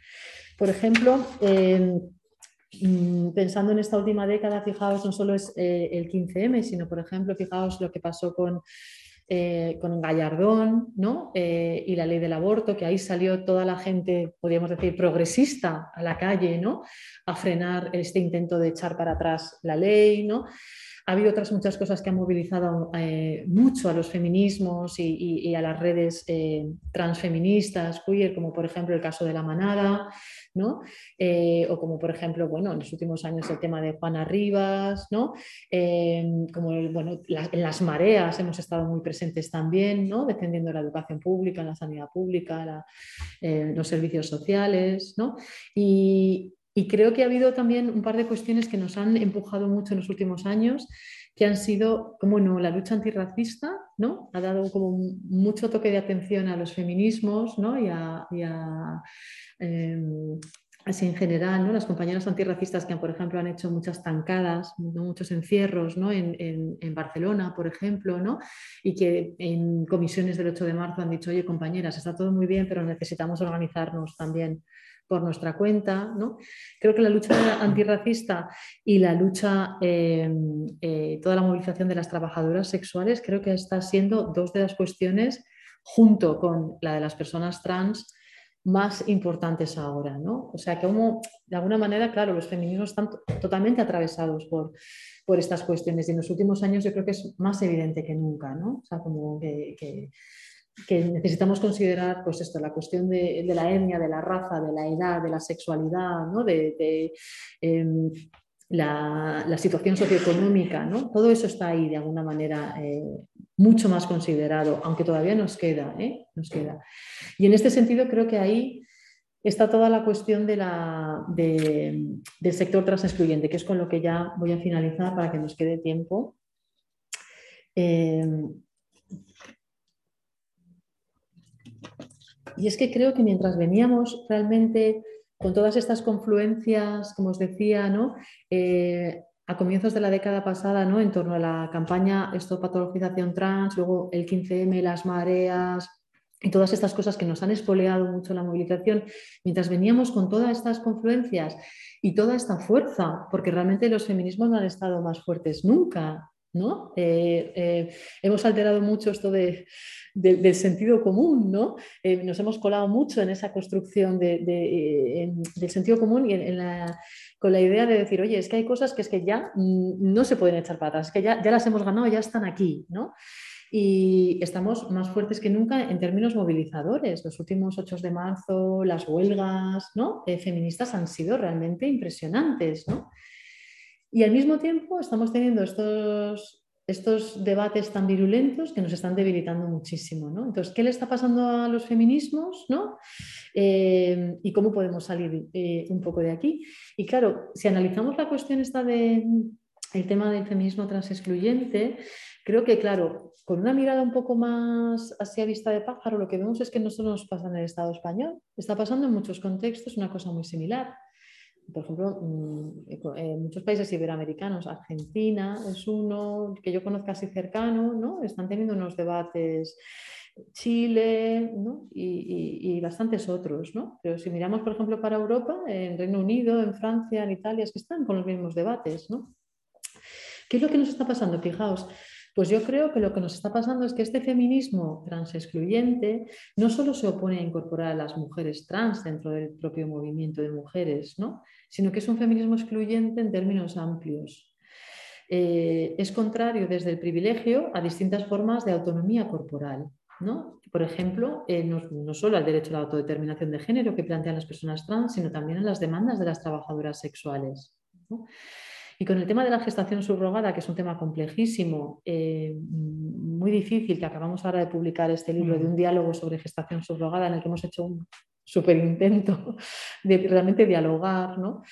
Por ejemplo, mm, pensando en esta última década, fijaos, no solo es eh, el 15M, sino, por ejemplo, fijaos lo que pasó con eh, con Gallardón ¿no? Eh, y la ley del aborto, que ahí salió toda la gente, podríamos decir, progresista a la calle, ¿no? a frenar este intento de echar para atrás la ley. ¿no? Ha habido otras muchas cosas que han movilizado eh, mucho a los feminismos y, a las redes transfeministas, queer, como por ejemplo el caso de la manada, ¿no? Eh, o como por ejemplo, bueno, en los últimos años el tema de Juana Rivas, ¿no? Eh, como bueno, en las mareas hemos estado muy presentes también, ¿no? defendiendo la educación pública, la sanidad pública, eh, los servicios sociales, ¿no? Y, y creo que ha habido también un par de cuestiones que nos han empujado mucho en los últimos años, que han sido, como no, la lucha antirracista, ¿no? Ha dado como mucho toque de atención a los feminismos, ¿no? Y a, Em, así en general, ¿no? las compañeras antirracistas que, por ejemplo, han hecho muchas tancadas, muchos encierros ¿no? en, Barcelona, por ejemplo, ¿no? y que en comisiones del 8 de marzo han dicho, oye, compañeras, está todo muy bien, pero necesitamos organizarnos también por nuestra cuenta. ¿no? Creo que la lucha antirracista y la lucha, em, eh, toda la movilización de las trabajadoras sexuales, creo que está siendo dos de las cuestiones, junto con la de las personas trans, más importantes ahora, ¿no? O sea, que como, de alguna manera, claro, los feminismos están totalmente atravesados por, por estas cuestiones y en los últimos años yo creo que es más evidente que nunca, ¿no? O sea, como que, necesitamos considerar, pues esto, la cuestión de, la etnia, de la raza, de la edad, de la sexualidad, ¿no? De, em, la, situación socioeconómica, ¿no? Todo eso está ahí de alguna manera eh, mucho más considerado, aunque todavía nos queda, ¿eh? nos queda. Y en este sentido creo que ahí está toda la cuestión del sector transexcluyente, que es con lo que ya voy a finalizar para que nos quede tiempo. Eh, y es que creo que mientras veníamos realmente con todas estas confluencias, como os decía, ¿no? Eh, a comienzos de la década pasada, ¿no? en torno a la campaña Stop Patologización Trans, luego el 15M, las mareas y todas estas cosas que nos han espoleado mucho la movilización, mientras veníamos con todas estas confluencias y toda esta fuerza, porque realmente los feminismos no han estado más fuertes nunca, ¿no? Eh, eh, hemos alterado mucho esto de, del sentido común, ¿no? Eh, nos hemos colado mucho en esa construcción del sentido común y en la con la idea de decir, oye, es que hay cosas que es que ya mm, no se pueden echar para atrás, es que ya, ya las hemos ganado, ya están aquí, ¿no? Y estamos más fuertes que nunca en términos movilizadores. Los últimos 8 de marzo, las huelgas ¿no? Feministas han sido realmente impresionantes. ¿no? Y al mismo tiempo estamos teniendo estos, estos debates tan virulentos que nos están debilitando muchísimo. ¿no? Entonces, ¿qué le está pasando a los feminismos? ¿no? Eh, ¿Y cómo podemos salir eh, un poco de aquí? Y claro, si analizamos la cuestión esta de tema del feminismo transexcluyente, creo que, claro, con una mirada un poco más hacia vista de pájaro, lo que vemos es que no solo nos pasa en el Estado español, está pasando en muchos contextos una cosa muy similar por ejemplo, mm, en muchos países iberoamericanos, Argentina es uno que yo conozco así cercano, ¿no? Están teniendo unos debates Chile ¿no? y, bastantes otros, ¿no? Pero si miramos, por ejemplo, para Europa, en Reino Unido, en Francia, en Italia, es que están con los mismos debates, ¿no? ¿Qué es lo que nos está pasando? Fijaos, pues yo creo que lo que nos está pasando es que este feminismo trans excluyente no solo se opone a incorporar a las mujeres trans dentro del propio movimiento de mujeres, ¿no? sino que es un feminismo excluyente en términos amplios. Eh, es contrario desde el privilegio a distintas formas de autonomía corporal. ¿no? Por ejemplo, eh, no, solo al derecho a la autodeterminación de género que plantean las personas trans, sino también a las demandas de las trabajadoras sexuales. Y con el tema de la gestación subrogada, que es un tema complejísimo, eh, muy difícil, que acabamos ahora de publicar este libro de un diálogo sobre gestación subrogada, en el que hemos hecho un súper intento de realmente dialogar, ¿no?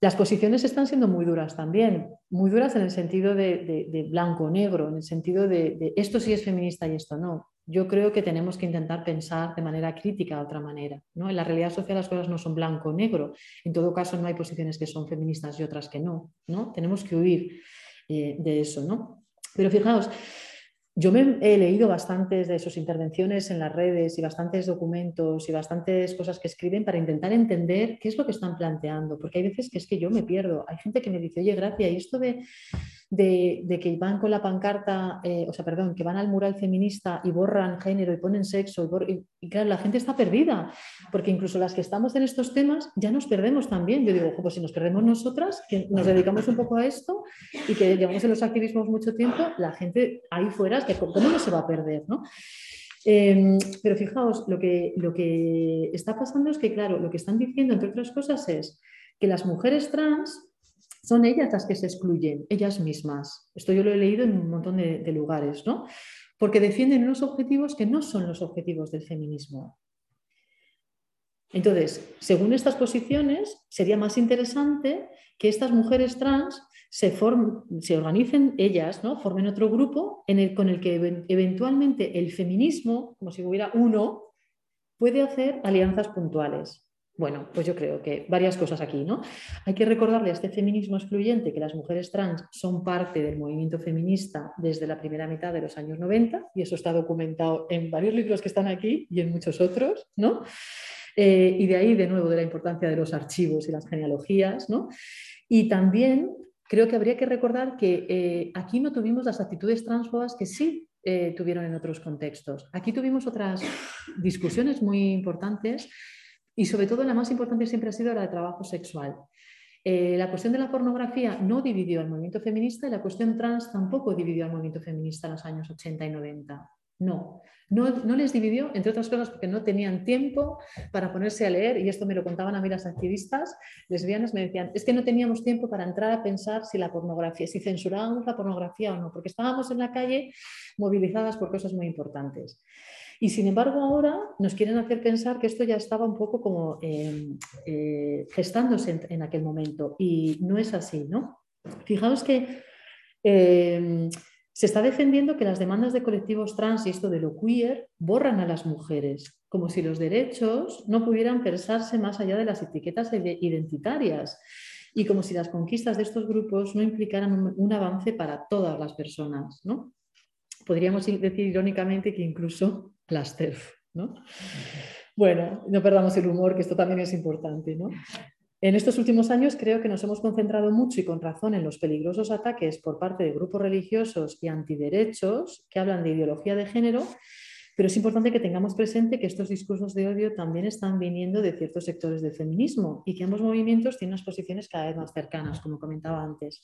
Las posiciones están siendo muy duras también, muy duras en el sentido de, blanco-negro, en el sentido de, esto sí es feminista y esto no. Yo creo que tenemos que intentar pensar de manera crítica de otra manera. ¿no? En la realidad social las cosas no son blanco-negro. En todo caso, no hay posiciones que son feministas y otras que no. ¿no? Tenemos que huir eh, de eso. ¿no? Pero fijaos, yo me he leído bastantes de sus intervenciones en las redes y bastantes documentos y bastantes cosas que escriben para intentar entender qué es lo que están planteando, porque hay veces que es que yo me pierdo. Hay gente que me dice, oye, Gracia, ¿y esto de de, que van con la pancarta, eh, o sea, perdón, que van al mural feminista y borran género y ponen sexo. Y, claro, la gente está perdida, porque incluso las que estamos en estos temas ya nos perdemos también. Yo digo, pues si nos perdemos nosotras, que nos dedicamos un poco a esto y que llevamos en los activismos mucho tiempo, la gente ahí fuera, es que ¿cómo no se va a perder? ¿no? Em, pero fijaos, lo que, lo que está pasando es que, claro, lo que están diciendo, entre otras cosas, es que las mujeres trans son ellas las que se excluyen, ellas mismas. Esto yo lo he leído en un montón de, lugares, ¿no? Porque defienden unos objetivos que no son los objetivos del feminismo. Entonces, según estas posiciones, sería más interesante que estas mujeres trans se, se organicen ellas, ¿no? formen otro grupo en el, con el que eventualmente el feminismo, como si hubiera uno, puede hacer alianzas puntuales. Bueno, pues yo creo que varias cosas aquí, ¿no? Hay que recordarle a este feminismo excluyente que las mujeres trans son parte del movimiento feminista desde la primera mitad de los años 90 y eso está documentado en varios libros que están aquí y en muchos otros, ¿no? Eh, y de ahí, de nuevo, de la importancia de los archivos y las genealogías, ¿no? Y también creo que habría que recordar que eh, aquí no tuvimos las actitudes transfobas que sí eh, tuvieron en otros contextos. Aquí tuvimos otras discusiones muy importantes y sobre todo la más importante siempre ha sido la de trabajo sexual. Eh, la cuestión de la pornografía no dividió al movimiento feminista y la cuestión trans tampoco dividió al movimiento feminista en los años 80 y 90. No, no, no, les dividió, entre otras cosas, porque no tenían tiempo para ponerse a leer, y esto me lo contaban a mí las activistas lesbianas, me decían, es que no teníamos tiempo para entrar a pensar si la pornografía, si censurábamos la pornografía o no, porque estábamos en la calle movilizadas por cosas muy importantes. Y sin embargo ahora nos quieren hacer pensar que esto ya estaba un poco como em, eh, gestándose en, aquel momento y no es así, ¿no? Fijaos que em, se está defendiendo que las demandas de colectivos trans y esto de lo queer borran a las mujeres, como si los derechos no pudieran pensarse más allá de las etiquetas identitarias y como si las conquistas de estos grupos no implicaran un, un avance para todas las personas, ¿no? Podríamos decir irónicamente que incluso las TERF. ¿no? Bueno, no perdamos el humor, que esto también es importante. ¿no? En estos últimos años creo que nos hemos concentrado mucho y con razón en los peligrosos ataques por parte de grupos religiosos y antiderechos que hablan de ideología de género pero es importante que tengamos presente que estos discursos de odio también están viniendo de ciertos sectores del feminismo y que ambos movimientos tienen unas posiciones cada vez más cercanas, como comentaba antes.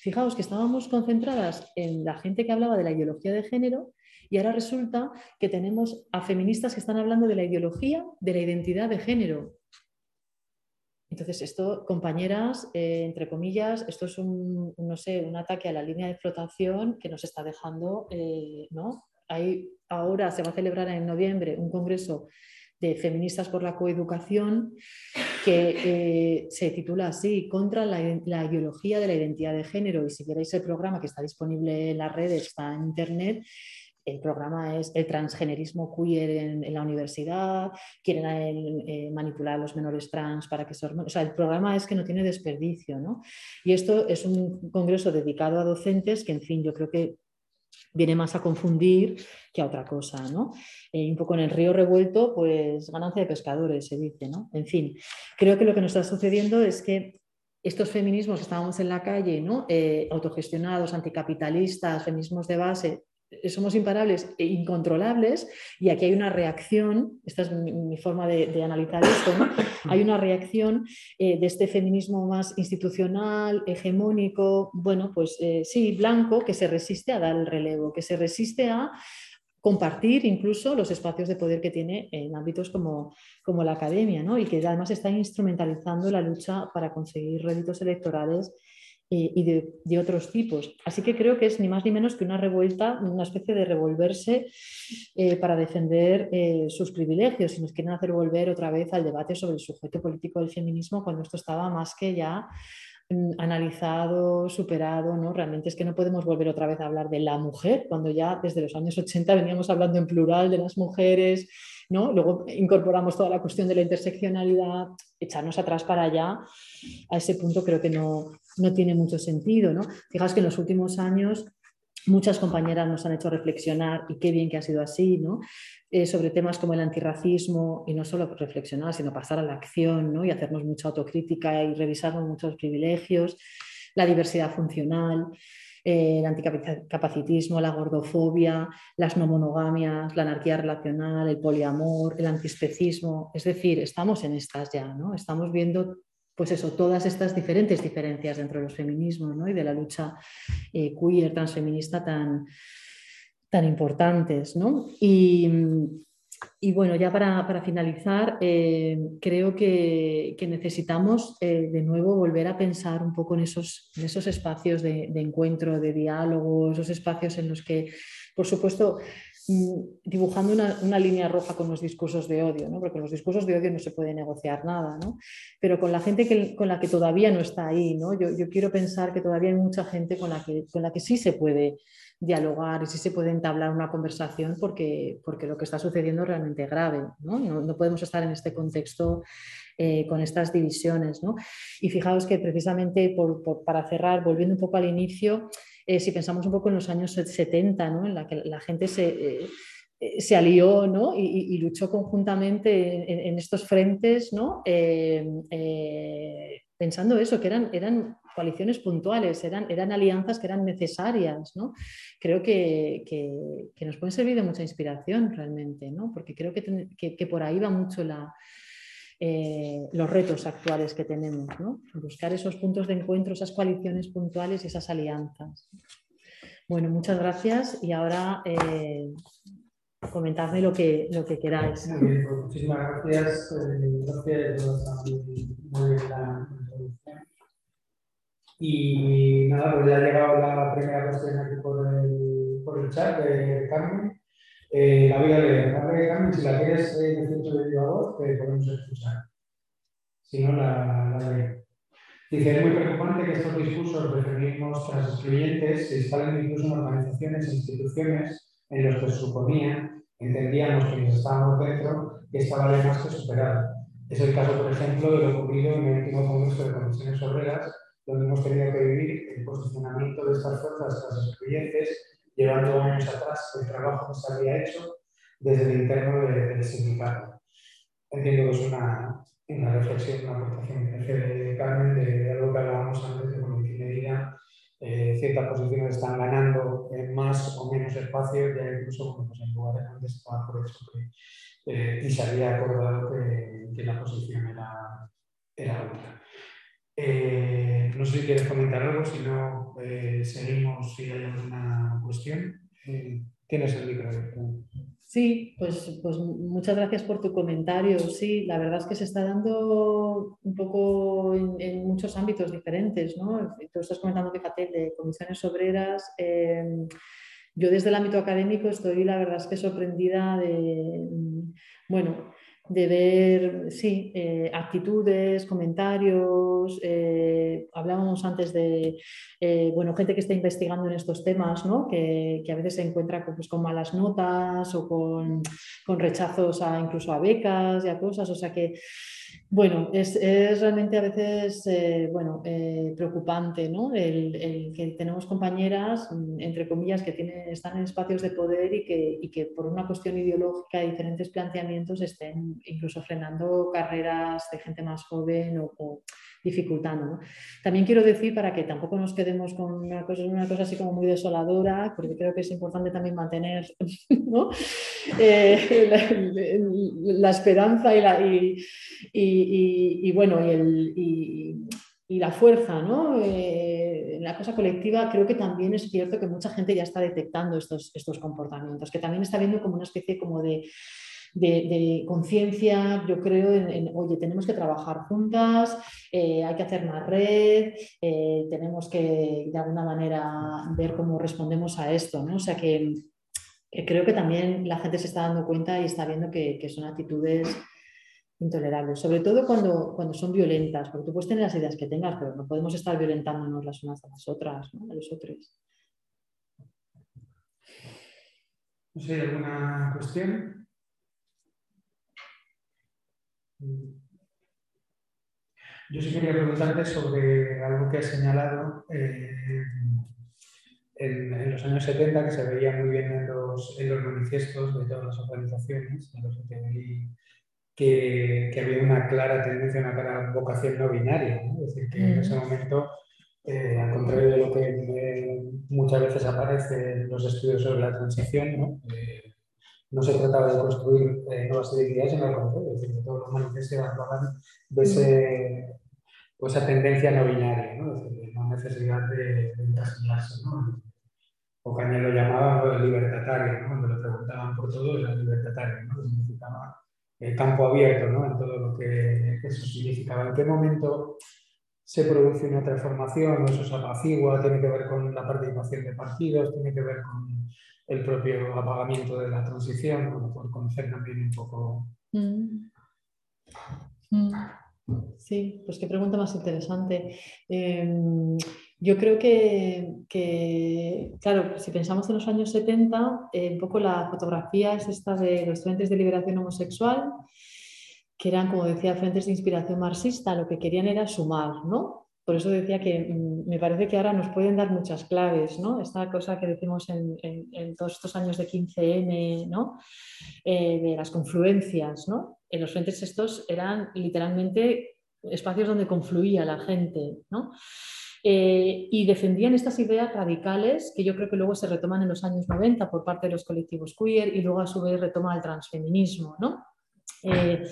Fijaos que estábamos concentradas en la gente que hablaba de la ideología de género y ahora resulta que tenemos a feministas que están hablando de la ideología de la identidad de género. Entonces, esto, compañeras, eh, entre comillas, esto es un, no sé, un ataque a la línea de flotación que nos está dejando eh, ¿no? Hay, ahora se va a celebrar en noviembre un congreso de feministas por la coeducación que eh, se titula así, contra la, ideología de la identidad de género. Y si queréis el programa que está disponible en las redes, está en internet, el programa es el transgenerismo queer en, la universidad, quieren eh, manipular a los menores trans para que se... O sea, el programa es que no tiene desperdicio, ¿no? Y esto es un congreso dedicado a docentes que, en fin, yo creo que viene más a confundir que a otra cosa, ¿no? Eh, un poco en el río revuelto, pues ganancia de pescadores, se dice, ¿no? En fin, creo que lo que nos está sucediendo es que estos feminismos que estábamos en la calle, ¿no? Eh, autogestionados, anticapitalistas, feminismos de base, somos imparables e incontrolables y aquí hay una reacción, esta es mi, forma de, analizar esto, [LAUGHS] hay una reacción eh, de este feminismo más institucional, hegemónico, bueno, pues eh, sí, blanco, que se resiste a dar el relevo, que se resiste a compartir incluso los espacios de poder que tiene en ámbitos como, como la academia, ¿no? y que además está instrumentalizando la lucha para conseguir réditos electorales y de, otros tipos. Así que creo que es ni más ni menos que una revuelta, una especie de revolverse eh, para defender eh, sus privilegios y nos quieren hacer volver otra vez al debate sobre el sujeto político del feminismo cuando esto estaba más que ya mm, analizado, superado, ¿no? Realmente es que no podemos volver otra vez a hablar de la mujer, cuando ya desde los años 80 veníamos hablando en plural de las mujeres, ¿no? Luego incorporamos toda la cuestión de la interseccionalidad, echarnos atrás para allá, a ese punto creo que no, no tiene mucho sentido. ¿no? Fijaos que en los últimos años muchas compañeras nos han hecho reflexionar, y qué bien que ha sido así, ¿no? Eh, sobre temas como el antirracismo, y no solo reflexionar, sino pasar a la acción ¿no? y hacernos mucha autocrítica y revisarnos muchos privilegios, la diversidad funcional. Eh, el anticapacitismo, la gordofobia, las no monogamias, la anarquía relacional, el poliamor, el antiespecismo. Es decir, estamos en estas ya, ¿no? Estamos viendo pues eso, todas estas diferentes diferencias dentro de los feminismos y de la lucha eh, queer, transfeminista tan, tan importantes. Y, bueno, ya para, finalizar, eh, creo que, necesitamos eh, de nuevo volver a pensar un poco en esos, esos espacios de, de encuentro, de diálogo, esos espacios en los que, por supuesto, dibujando una, línea roja con los discursos de odio, ¿no? porque con los discursos de odio no se puede negociar nada, ¿no? pero con la gente que, con la que todavía no está ahí, ¿no? yo, quiero pensar que todavía hay mucha gente con la que, con la que sí se puede dialogar y sí se puede entablar una conversación porque, porque lo que está sucediendo es realmente grave. No, no, podemos estar en este contexto eh, con estas divisiones. ¿no? Y fijaos que precisamente para cerrar, volviendo un poco al inicio, eh, si pensamos un poco en los años 70, ¿no? en la que la gente se, eh, eh, se alió ¿no? y, luchó conjuntamente en, estos frentes, ¿no? pensando eso, que eran, eran coaliciones puntuales, eran, eran alianzas que eran necesarias. ¿no? Creo que, que, nos pueden servir de mucha inspiración realmente, ¿no? porque creo que, que por ahí va mucho la, eh, los retos actuales que tenemos, buscar esos puntos de encuentro, esas coaliciones puntuales y esas alianzas. Bueno, muchas gracias y ahora eh, comentadme lo que, lo que queráis. Muy bien, pues muchísimas gracias. Eh, gracias la introducción. Y nada, pues ya ha llegado la primera cuestión aquí por el, por el chat de Carmen. Eh, la voy a leer. La si la quieres eh, decir de viva voz, te podemos escuchar. Si no, la, la leo. Dice, es muy preocupante que estos discursos de feminismos excluyentes se instalen incluso en organizaciones e instituciones en los que se suponía, entendíamos que nos estábamos dentro, que estaba de más que superado. Es el caso, por ejemplo, de lo ocurrido en el último Congreso de Comisiones Obreras, donde hemos tenido que vivir el posicionamiento de estas fuerzas excluyentes llevando años atrás el trabajo que se había hecho desde el interno del sindicato. Entiendo que es una, una reflexión, una aportación hace Carmen de, algo que hablábamos antes de en medida eh, ciertas posiciones están ganando más o menos espacio, ya incluso pues en lugares donde estaba por eso que, eh, y se había acordado que, que la posición era, era otra. Eh, no sé si quieres comentar algo, si no, eh, seguimos si hay alguna cuestión. Eh, tienes el micrófono. Sí, pues, pues muchas gracias por tu comentario. Sí, la verdad es que se está dando un poco en, muchos ámbitos diferentes, ¿no? Tú estás comentando, fíjate, de comisiones obreras. yo desde el ámbito académico estoy, la verdad es que sorprendida de, bueno, de ver, sí, eh, actitudes, comentarios. Eh, hablábamos antes de, eh, bueno, gente que está investigando en estos temas, ¿no? que, a veces se encuentra con, pues, con malas notas o con, con, rechazos a, incluso a becas y a cosas. O sea que bueno, es, realmente a veces eh, bueno, eh, preocupante ¿no? el, que tenemos compañeras, mm, entre comillas, que tienen, están en espacios de poder y que, y que por una cuestión ideológica y diferentes planteamientos estén incluso frenando carreras de gente más joven o dificultando. También quiero decir, para que tampoco nos quedemos con una cosa, una cosa así como muy desoladora, porque creo que es importante también mantener [LAUGHS] eh, la, esperanza y, la, y, bueno, y, la fuerza, ¿no? Eh, la cosa colectiva, creo que también es cierto que mucha gente ya está detectando estos, estos comportamientos, que también está viendo como una especie como de de, conciencia, yo creo, en, oye, tenemos que trabajar juntas, eh, hay que hacer más red, eh, tenemos que de alguna manera ver cómo respondemos a esto, ¿no? O sea que, creo que también la gente se está dando cuenta y está viendo que, son actitudes intolerables, sobre todo cuando, cuando son violentas, porque tú puedes tener las ideas que tengas, pero no podemos estar violentándonos las unas a las otras, a los otros. No sé, ¿alguna cuestión? Yo sí quería preguntarte sobre algo que has señalado eh, en, los años 70, que se veía muy bien en los, en los manifiestos de todas las organizaciones, de los que, que, había una clara tendencia, una clara vocación no binaria. Es decir, que en ese momento, eh, al contrario de lo que eh, muchas veces aparece en los estudios sobre la transición, ¿no? Eh, no se trataba de construir nuevas identidades, sino al contrario, es decir, que todos los manifestos hablaban de ese, pues, esa tendencia no binaria, ¿no? Es decir, no necesidad de, de encasillarse. ¿no? O Caña lo llamaba libertatario, ¿no? cuando le preguntaban por todo, era libertatario, ¿no? significaba el campo abierto ¿no? en todo lo que eso significaba. ¿En qué momento se produce una transformación? ¿Eso se apacigua? ¿Tiene que ver con la participación de partidos? ¿Tiene que ver con el propio apagamiento de la transición? Bueno, por conocer también un poco. Mm. Mm. Sí, pues qué pregunta más interesante. Em, yo creo que, claro, si pensamos en los años 70, eh, un poco la fotografía es esta de los frentes de liberación homosexual, que eran, como decía, frentes de inspiración marxista, lo que querían era sumar, ¿no? Por eso decía que mm, me parece que ahora nos pueden dar muchas claves, ¿no? Esta cosa que decimos en, todos estos años de 15N, ¿no? Eh, de las confluencias, ¿no? En los frentes estos eran literalmente espacios donde confluía la gente, ¿no? Eh, y defendían estas ideas radicales que yo creo que luego se retoman en los años 90 por parte de los colectivos queer y luego a su vez retoma el transfeminismo. ¿no? Eh,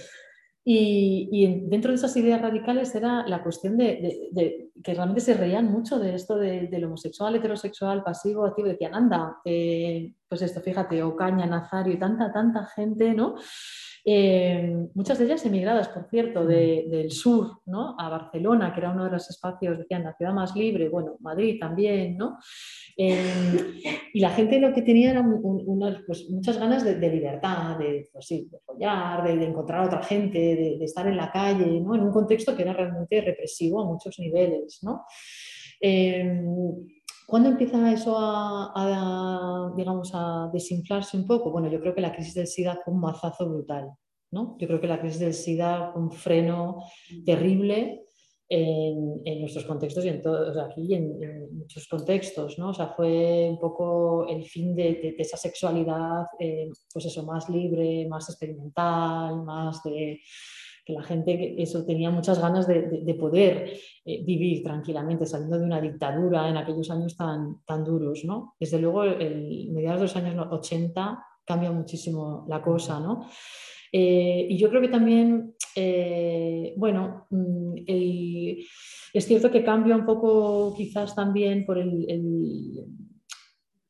y, dentro de esas ideas radicales era la cuestión de, que realmente se reían mucho de esto del homosexual, heterosexual, pasivo, activo. Decían, anda, eh, pues esto, fíjate, Ocaña, Nazario tanta, tanta gente, ¿no? Eh, muchas de ellas emigradas, por cierto, del sur ¿no? a Barcelona, que era uno de los espacios, decían, la ciudad más libre, bueno, Madrid también, ¿no? Eh, y la gente lo que tenía eran pues, muchas ganas de, libertad, de, pues de follar, de, encontrar a otra gente, de, estar en la calle, ¿no? en un contexto que era realmente represivo a muchos niveles. ¿no? Eh, ¿Cuándo empieza eso a, digamos, a desinflarse un poco? Bueno, yo creo que la crisis del SIDA fue un mazazo brutal. ¿no? Yo creo que la crisis del SIDA fue un freno terrible en, nuestros contextos y en todos, aquí en, muchos contextos, ¿no? O sea, fue un poco el fin de, esa sexualidad, eh, pues eso, más libre, más experimental, más de que la gente eso tenía muchas ganas de, poder eh, vivir tranquilamente saliendo de una dictadura en aquellos años tan, tan duros. ¿no? Desde luego, el, mediados de los años 80 cambia muchísimo la cosa. ¿no? Eh, y yo creo que también, eh, bueno, mm, es cierto que cambia un poco quizás también por el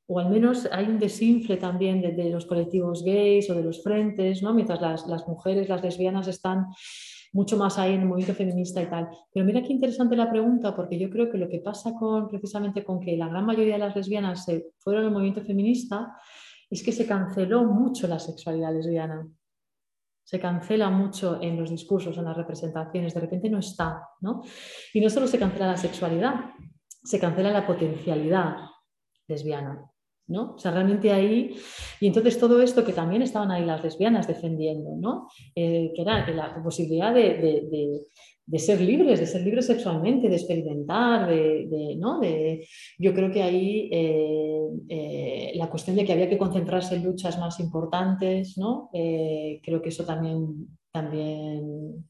o al menos hay un desinfle también de, los colectivos gays o de los frentes, ¿no? mientras las, mujeres, las lesbianas están mucho más ahí en el movimiento feminista y tal. Pero mira qué interesante la pregunta, porque yo creo que lo que pasa con, precisamente con que la gran mayoría de las lesbianas se fueron al movimiento feminista es que se canceló mucho la sexualidad lesbiana. Se cancela mucho en los discursos, en las representaciones, de repente no está. ¿no? Y no solo se cancela la sexualidad, se cancela la potencialidad lesbiana. O sea, realmente ahí, y entonces todo esto que también estaban ahí las lesbianas defendiendo, ¿no? Eh, que era la posibilidad de, ser libres, de ser libres sexualmente, de experimentar, de, ¿no? de yo creo que ahí eh, eh, la cuestión de que había que concentrarse en luchas más importantes, ¿no? creo que eso también, también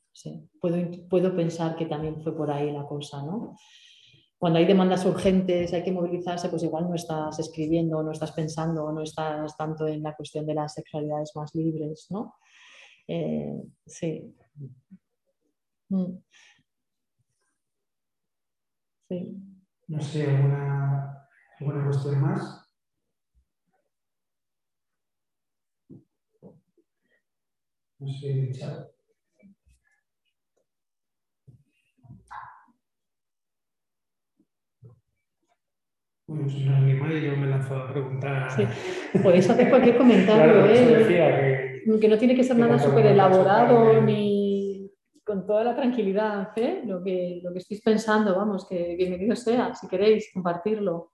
puedo, puedo pensar que también fue por ahí la cosa, ¿no? Cuando hay demandas urgentes, hay que movilizarse, pues igual no estás escribiendo, no estás pensando, no estás tanto en la cuestión de las sexualidades más libres, ¿no? Eh, sí. Mm. Sí. No sé, ¿alguna, ¿alguna cuestión más? No sé, chat. Anima y yo me lanzo a preguntar. Sí. Podéis hacer cualquier comentario, Claro, ¿eh? decía que que no tiene que ser que nada súper elaborado ni con toda la tranquilidad, ¿eh? lo, que, lo que estéis pensando, vamos, que bienvenido sea, si queréis compartirlo.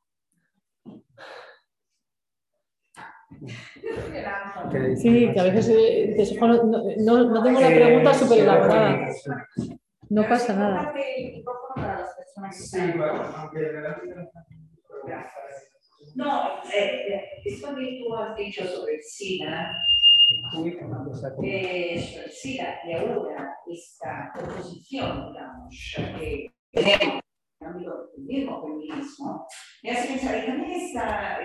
Sí, que a veces eh, dices, "Ojo, no, no- no tengo la Eh, pregunta súper elaborada, no pasa nada. Cómprate el micrófono para las personas que Sí, bueno, aunque No, eh, eh, esto que tú has dicho sobre el SIDA, eh, sobre el SIDA y ahora esta oposición, digamos, que tenemos en el ámbito del mismo feminismo, me hace pensar que también está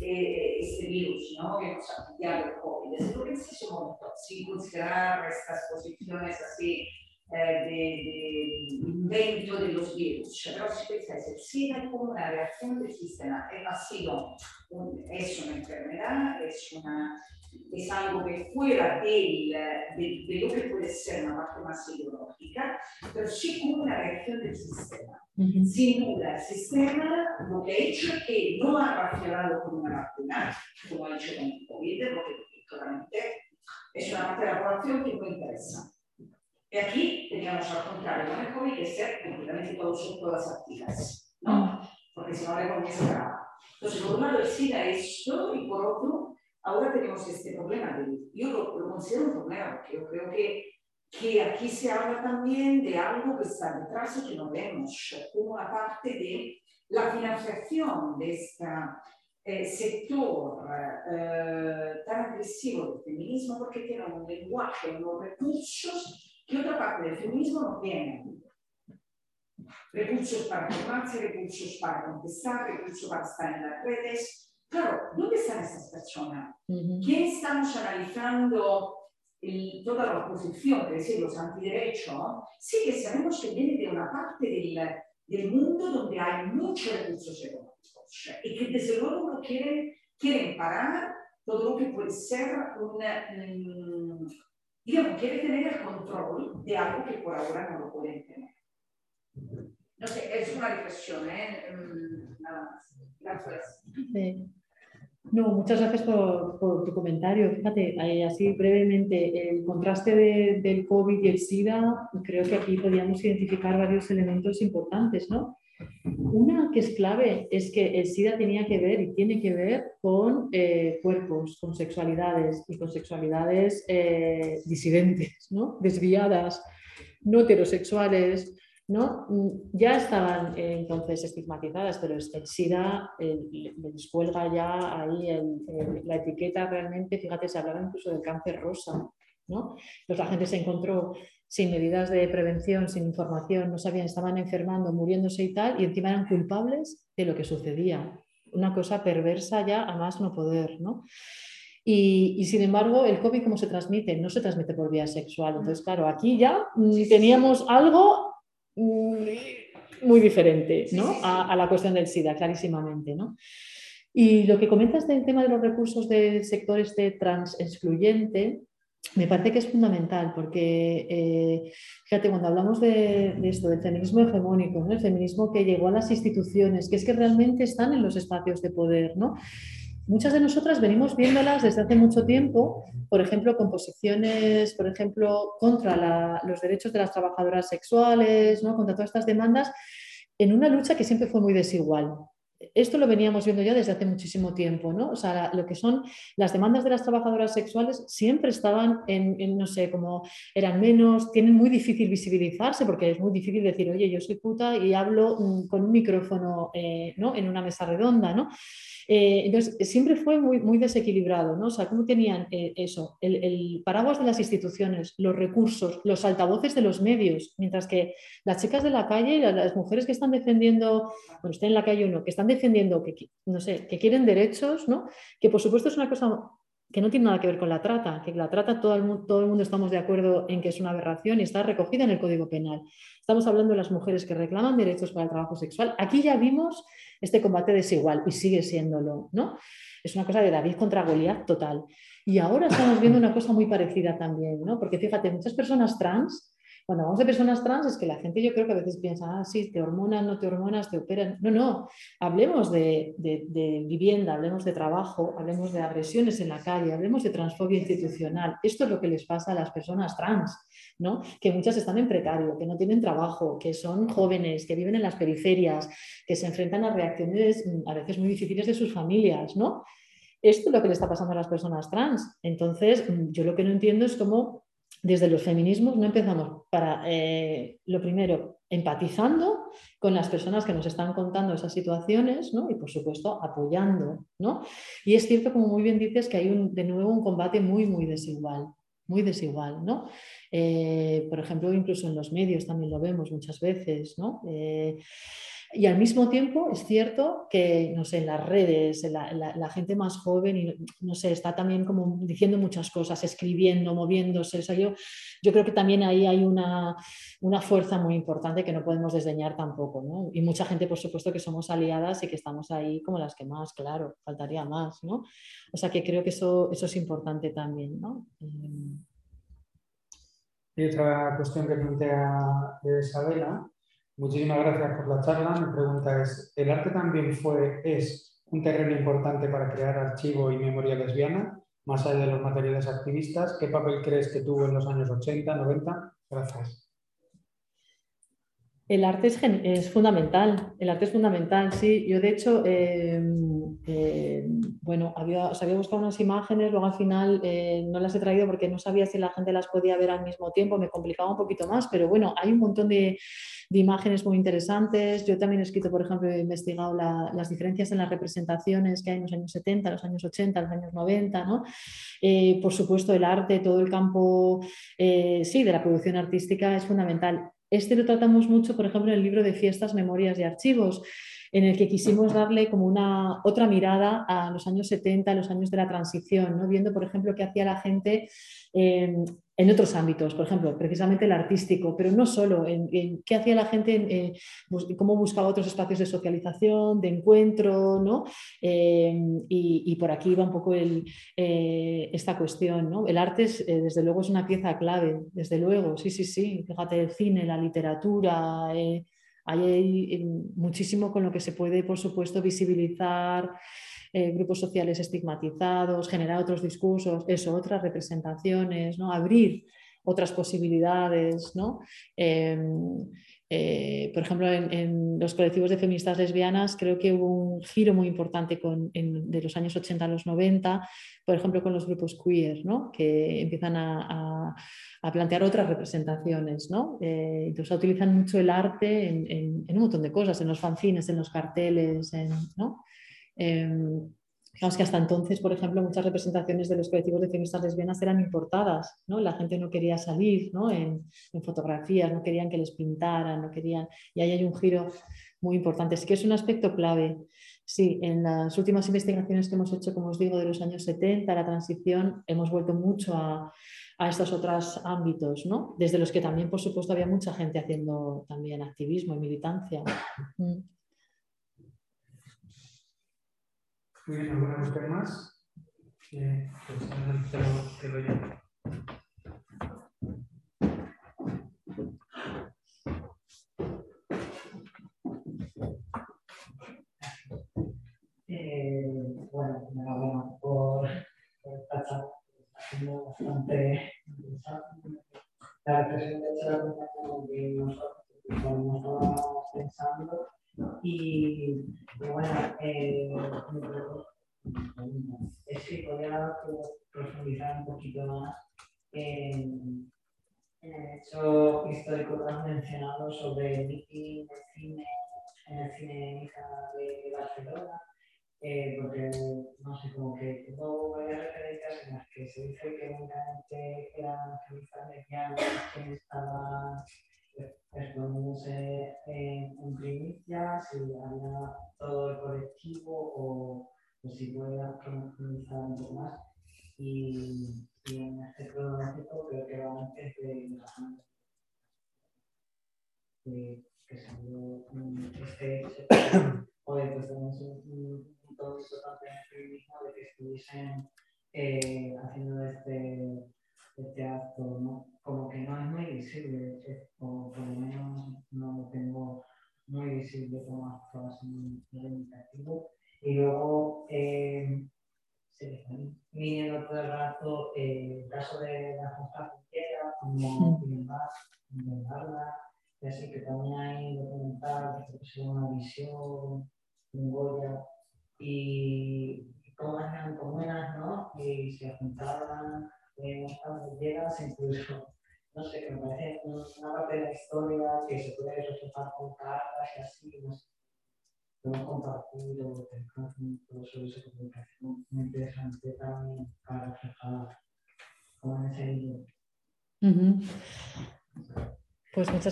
eh, este virus, ¿no? Que nos ha pillado el COVID. Es lo que se momento, sin considerar estas posiciones así eh, de, de invento de los virus. Pero si pensáis, el SIDA como una reacción del sistema, sido un- es una enfermedad, es, una, es algo que fuera del, de, de lo que puede ser una parte más ideológica, pero sí como una reacción del sistema. Ujú. Sin duda, el sistema lo que ha hecho es que no ha reaccionado con una vacuna, como ha hecho con el COVID, porque claramente es una parte de la población que no interesa. Y aquí teníamos al contrario, con el COVID, que ser completamente todos, todas activas, ¿no? Porque si no se acaba. Entonces, por un lado, es esto, y por otro, ahora tenemos este problema. De, yo lo, lo considero un problema, porque yo creo que que aquí se habla también de algo que está detrás y que no vemos, como la parte de la financiación de este sector eh, tan agresivo del feminismo, porque tiene un lenguaje, unos recursos que otra parte del feminismo no tiene. Recursos para formarse, recursos para contestar, recursos para estar en las redes. Claro, ¿dónde están estas personas? Ujú. ¿Quién estamos analizando el- toda la oposición, es decir, los antiderechos? Sí que sabemos que viene de una parte del, del mundo donde hay muchos recursos económicos y que desde luego no quieren, quieren parar todo lo que puede ser una, mm, digamos, quiere tener el control de algo que por ahora no lo pueden tener. No sé, es una reflexión, ¿eh? Mm, Nada más. Gracias. No, muchas gracias por, tu comentario. Fíjate, así brevemente, el contraste de- del COVID y el SIDA, creo que aquí podríamos identificar varios elementos importantes, ¿no? Una que es clave es que el SIDA tenía que ver y tiene que ver con eh, cuerpos, con sexualidades y con sexualidades eh, disidentes, ¿no? desviadas, no heterosexuales, ¿no? Mm, Ya estaban eh, entonces estigmatizadas, pero el SIDA le- les cuelga ya ahí la etiqueta realmente, fíjate, se hablaba incluso del cáncer rosa, ¿no? Entonces la gente se encontró sin medidas de prevención, sin información, no sabían, estaban enfermando, muriéndose y tal, y encima eran culpables de lo que sucedía. Una cosa perversa ya a más no poder, ¿no? Y, y, sin embargo, el COVID, ¿cómo se transmite? No se transmite por vía sexual. Entonces, claro, aquí ya mm, teníamos algo mm, muy diferente ¿no? a, a la cuestión del SIDA, clarísimamente. ¿no? Y lo que comentas del tema de los recursos del sector este trans excluyente, me parece que es fundamental porque, eh, fíjate, cuando hablamos de, esto, del feminismo hegemónico, el feminismo que llegó a las instituciones, que es que realmente están en los espacios de poder, ¿no? Muchas de nosotras venimos viéndolas desde hace mucho tiempo, por ejemplo, con posiciones, por ejemplo, contra los derechos de las trabajadoras sexuales, ¿no? contra todas estas demandas, en una lucha que siempre fue muy desigual. Esto lo veníamos viendo ya desde hace muchísimo tiempo, ¿no? O sea, lo que son las demandas de las trabajadoras sexuales siempre estaban en, no sé, como eran menos, tienen muy difícil visibilizarse porque es muy difícil decir, oye, yo soy puta y hablo mm, con un micrófono, eh, ¿no? En una mesa redonda, ¿no? Eh, entonces, siempre fue muy, desequilibrado, ¿no? O sea, ¿cómo tenían eh, eso? El, paraguas de las instituciones, los recursos, los altavoces de los medios, mientras que las chicas de la calle, las mujeres que están defendiendo, bueno, estén en la calle o no, que están defendiendo, que, no sé, que quieren derechos, ¿no? Que por supuesto es una cosa que no tiene nada que ver con la trata, que la trata todo el, todo el mundo estamos de acuerdo en que es una aberración y está recogida en el Código Penal. Estamos hablando de las mujeres que reclaman derechos para el trabajo sexual. Aquí ya vimos este combate desigual y sigue siéndolo, ¿no? Es una cosa de David contra Goliat total. Y ahora estamos viendo una cosa muy parecida también, ¿no? Porque fíjate, muchas personas trans cuando hablamos de personas trans es que la gente yo creo que a veces piensa, ah, sí, te hormonas, no te hormonas, te operan. No, no, hablemos de, vivienda, hablemos de trabajo, hablemos de agresiones en la calle, hablemos de transfobia institucional. Esto es lo que les pasa a las personas trans, ¿no? Que muchas están en precario, que no tienen trabajo, que son jóvenes, que viven en las periferias, que se enfrentan a reacciones mm, a veces muy difíciles de sus familias, ¿no? Esto es lo que le está pasando a las personas trans. Entonces, mm, yo lo que no entiendo es cómo desde los feminismos no empezamos para, eh, lo primero, empatizando con las personas que nos están contando esas situaciones ¿no? y, por supuesto, apoyando. ¿no? Y es cierto, como muy bien dices, que hay de nuevo un combate muy, muy desigual muy desigual, ¿no? Eh, por ejemplo, incluso en los medios también lo vemos muchas veces, ¿no? Eh, y al mismo tiempo es cierto que, no sé, en las redes, la, gente más joven, y, no sé, está también como diciendo muchas cosas, escribiendo, moviéndose. O yo, yo creo que también ahí hay una, una, fuerza muy importante que no podemos desdeñar tampoco, ¿no? Y mucha gente, por supuesto, que somos aliadas y que estamos ahí como las que más, claro, faltaría más, ¿no? O sea que creo que eso, eso es importante también, ¿no? Y otra cuestión que plantea Isabela Muchísimas gracias por la charla. Mi pregunta es, ¿el arte también fue, es un terreno importante para crear archivo y memoria lesbiana, más allá de los materiales activistas? ¿Qué papel crees que tuvo en los años 80, 90? Gracias. El arte es, fundamental, el arte es fundamental, sí. Yo de hecho, eh, eh, bueno, había, había buscado unas imágenes, luego al final eh, no las he traído porque no sabía si la gente las podía ver al mismo tiempo, me complicaba un poquito más, pero bueno, hay un montón de, imágenes muy interesantes. Yo también he escrito, por ejemplo, he investigado las diferencias en las representaciones que hay en los años 70, los años 80, los años 90, ¿no? por supuesto, el arte, todo el campo, sí, de la producción artística es fundamental. Este lo tratamos mucho, por ejemplo, en el libro de fiestas, memorias y archivos, en el que quisimos darle como una otra mirada a los años 70, a los años de la transición, ¿no? viendo, por ejemplo, qué hacía la gente eh, en otros ámbitos, por ejemplo, precisamente el artístico, pero no solo, en, qué hacía la gente, eh, cómo buscaba otros espacios de socialización, de encuentro, ¿no? Eh, y, por aquí va un poco esta cuestión, ¿no? El arte, desde luego, es una pieza clave, desde luego, sí, sí, sí, fíjate, el cine, la literatura, hay muchísimo con lo que se puede, por supuesto, visibilizar. Eh, grupos sociales estigmatizados, generar otros discursos, eso, otras representaciones, ¿no? abrir otras posibilidades. ¿no? Em, eh, por ejemplo, en, los colectivos de feministas lesbianas creo que hubo un giro muy importante de los años 80 a los 90, por ejemplo, con los grupos queer, ¿no? que empiezan a, plantear otras representaciones. ¿no? Eh, entonces utilizan mucho el arte en, un montón de cosas, en los fanzines, en los carteles, ¿no? Eh, que hasta entonces, por ejemplo, muchas representaciones de los colectivos de feministas lesbianas eran importadas, ¿no? La gente no quería salir en, fotografías, no querían que les pintaran, no querían... Y ahí hay un giro muy importante. Sí que es un aspecto clave. Sí, en las últimas investigaciones que hemos hecho, como os digo, de los años 70, la transición, hemos vuelto mucho a, estos otros ámbitos, ¿no? Desde los que también, por supuesto, había mucha gente haciendo también activismo y militancia. Muy bien, ¿alguna cuestión más? Eh, pues lo, te. Mencionado sobre el meeting de cine en el cine de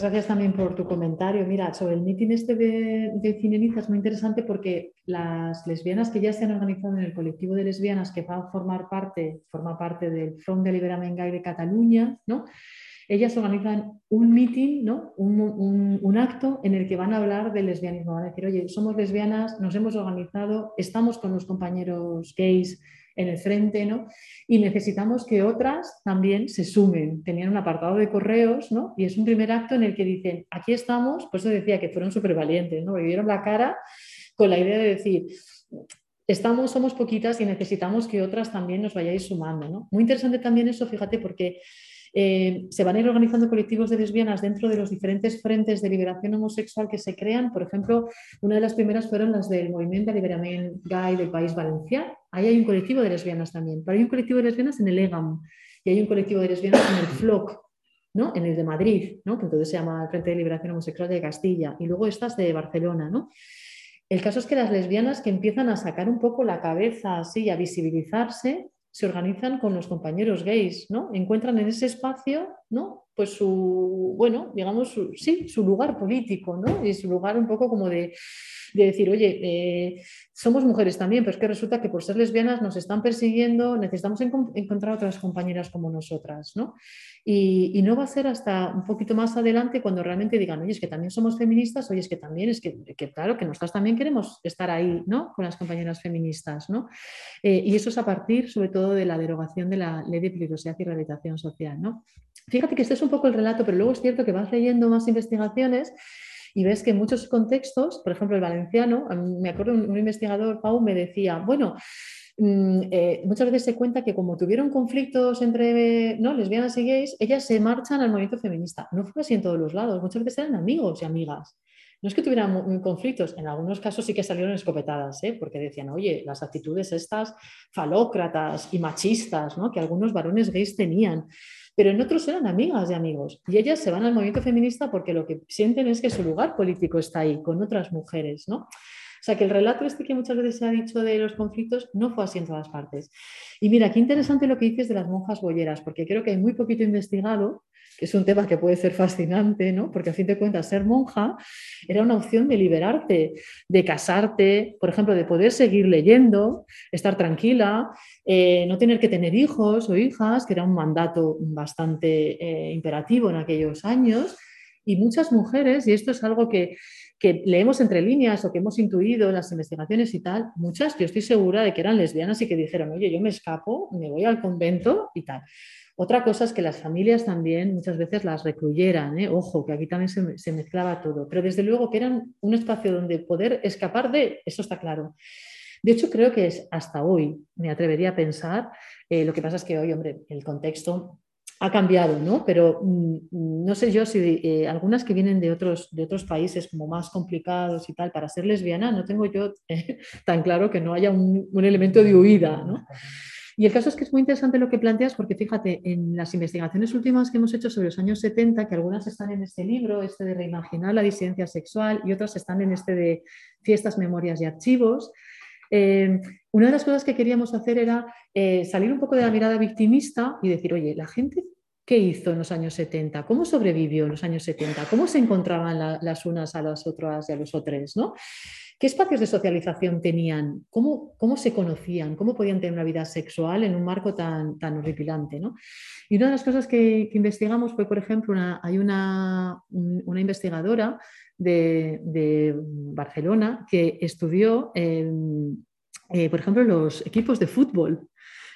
gracias también por tu comentario. Mira, sobre el meeting este de, de Cineniza es muy interesante porque las lesbianas que ya se han organizado en el colectivo de lesbianas que van a formar parte, forma parte del Front de Liberament Gay de Cataluña, ¿no? Ellas organizan un meeting, ¿no? Un, un, acto en el que van a hablar del lesbianismo. Van a decir, oye, somos lesbianas, nos hemos organizado, estamos con los compañeros gays en el frente, ¿no? Y necesitamos que otras también se sumen. Tenían un apartado de correos, ¿no? Y es un primer acto en el que dicen, aquí estamos, por eso decía que fueron súper valientes, ¿no? Porque la cara con la idea de decir, estamos, somos poquitas y necesitamos que otras también nos vayáis sumando, ¿no? Muy interesante también eso, fíjate, porque eh, se van a ir organizando colectivos de lesbianas dentro de los diferentes frentes de liberación homosexual que se crean. Por ejemplo, una de las primeras fueron las del Movimiento de Liberación Gay del País Valenciano. Ahí hay un colectivo de lesbianas también, pero hay un colectivo de lesbianas en el EGAM y hay un colectivo de lesbianas en el FLOC, ¿no? en el de Madrid, ¿no? que entonces se llama Frente de Liberación Homosexual de Castilla, y luego estas de Barcelona. ¿no? El caso es que las lesbianas que empiezan a sacar un poco la cabeza así, a visibilizarse, se organizan con los compañeros gays, ¿no? Encuentran en ese espacio, ¿no? Pues su, bueno, digamos, sí, su lugar político, ¿no? Y su lugar un poco como de, de decir, oye, eh, somos mujeres también, pero es que resulta que por ser lesbianas nos están persiguiendo, necesitamos encontrar otras compañeras como nosotras, ¿no? Y, no va a ser hasta un poquito más adelante cuando realmente digan, oye, es que también somos feministas, oye, es que también, es que, claro, que nosotras también queremos estar ahí, ¿no? Con las compañeras feministas, ¿no? Eh, y eso es a partir, sobre todo, de la derogación de la ley de peligrosidad y rehabilitación social, ¿no? Fíjate que este es un poco el relato, pero luego es cierto que vas leyendo más investigaciones y ves que en muchos contextos, por ejemplo el valenciano, me acuerdo un, un investigador, Pau, me decía, bueno, mm, eh, muchas veces se cuenta que como tuvieron conflictos entre ¿no? lesbianas y gays, ellas se marchan al movimiento feminista. No fue así en todos los lados, muchas veces eran amigos y amigas. No es que tuvieran conflictos, en algunos casos sí que salieron escopetadas, ¿eh? porque decían, oye, las actitudes estas falócratas y machistas ¿no? que algunos varones gays tenían pero en otros eran amigas de amigos. Y ellas se van al movimiento feminista porque lo que sienten es que su lugar político está ahí, con otras mujeres, ¿no? O sea, que el relato este que muchas veces se ha dicho de los conflictos no fue así en todas partes. Y mira, qué interesante lo que dices de las monjas boyeras, porque creo que hay muy poquito investigado, es un tema que puede ser fascinante, ¿no? Porque a fin de cuentas, ser monja era una opción de liberarte, de casarte, por ejemplo, de poder seguir leyendo, estar tranquila, eh, no tener que tener hijos o hijas, que era un mandato bastante eh, imperativo en aquellos años. Y muchas mujeres, y esto es algo que que leemos entre líneas o que hemos intuido en las investigaciones y tal, muchas yo estoy segura de que eran lesbianas y que dijeron, oye, yo me escapo, me voy al convento y tal. Otra cosa es que las familias también muchas veces las recluyeran, ¿eh? ojo, que aquí también se, mezclaba todo, pero desde luego que eran un espacio donde poder escapar de, eso está claro. De hecho, creo que es hasta hoy, me atrevería a pensar, eh, lo que pasa es que hoy, hombre, el contexto ha cambiado, ¿no? Pero mm, no sé yo si eh, algunas que vienen de otros, de otros países como más complicados y tal, para ser lesbiana, no tengo yo [LAUGHS] tan claro que no haya un, elemento de huida, ¿no? Y el caso es que es muy interesante lo que planteas porque fíjate, en las investigaciones últimas que hemos hecho sobre los años 70, que algunas están en este libro, este de reimaginar la disidencia sexual, y otras están en este de fiestas, memorias y archivos, eh, una de las cosas que queríamos hacer era salir un poco de la mirada victimista y decir, oye, la gente ¿Qué hizo en los años 70? ¿Cómo sobrevivió en los años 70? ¿Cómo se encontraban las unas a las otras y a los otros? ¿no? ¿Qué espacios de socialización tenían? ¿Cómo, cómo se conocían? ¿Cómo podían tener una vida sexual en un marco tan, tan horripilante? ¿no? Y una de las cosas que, investigamos fue, por ejemplo, hay una, una investigadora de, de, Barcelona que estudió, eh, por ejemplo, los equipos de fútbol.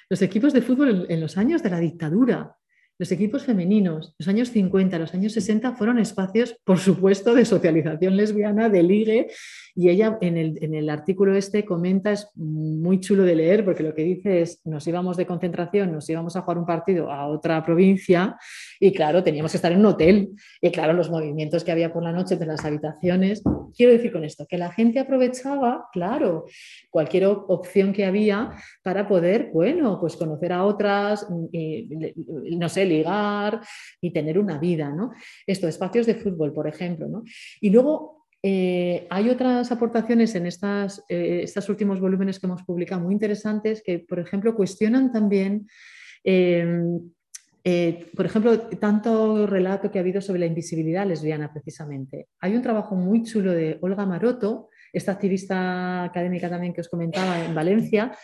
Los equipos de fútbol en los años de la dictadura. Los equipos femeninos, los años 50, los años 60 fueron espacios, por supuesto, de socialización lesbiana, de ligue, y ella en el, artículo este comenta, es muy chulo de leer, porque lo que dice es, nos íbamos de concentración, nos íbamos a jugar un partido a otra provincia, y claro, teníamos que estar en un hotel, y claro, los movimientos que había por la noche de las habitaciones. Quiero decir con esto, que la gente aprovechaba, claro, cualquier opción que había para poder, bueno, pues conocer a otras, no sé, ligar y tener una vida, ¿no? Esto, espacios de fútbol, por ejemplo, ¿no? Y luego eh, hay otras aportaciones en estas, eh, estos últimos volúmenes que hemos publicado muy interesantes que, por ejemplo, cuestionan también, em, eh, por ejemplo, tanto relato que ha habido sobre la invisibilidad lesbiana precisamente. Hay un trabajo muy chulo de Olga Maroto, esta activista académica también que os comentaba en Valencia,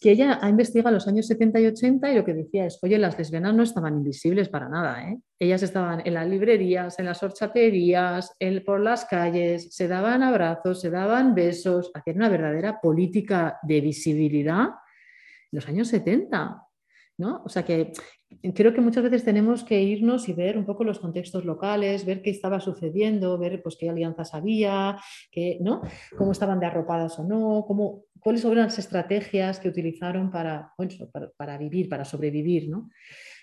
que ella ha investigado los años 70 y 80 y lo que decía es, oye, las lesbianas no estaban invisibles para nada, ¿eh? Ellas estaban en las librerías, en las horchaterías, por las calles, se daban abrazos, se daban besos, hacían una verdadera política de visibilidad en los años 70. ¿no? O sea que creo que muchas veces tenemos que irnos y ver un poco los contextos locales, ver qué estaba sucediendo, ver pues, qué alianzas había, qué, ¿no? cómo estaban de arropadas o no, cómo, cuáles son las estrategias que utilizaron para, para, vivir, para sobrevivir. ¿no?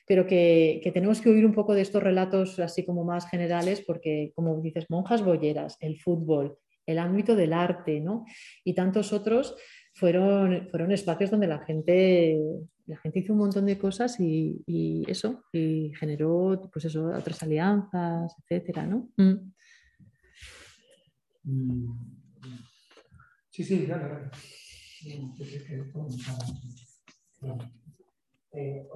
Pero que, tenemos que oír un poco de estos relatos así como más generales, porque como dices, monjas bolleras, el fútbol, el ámbito del arte ¿no? y tantos otros fueron, fueron espacios donde la gente la gente hizo un montón de cosas y, eso, y generó pues eso, otras alianzas, etcétera, ¿no? Mm. Mm. Sí, sí, claro. Eh,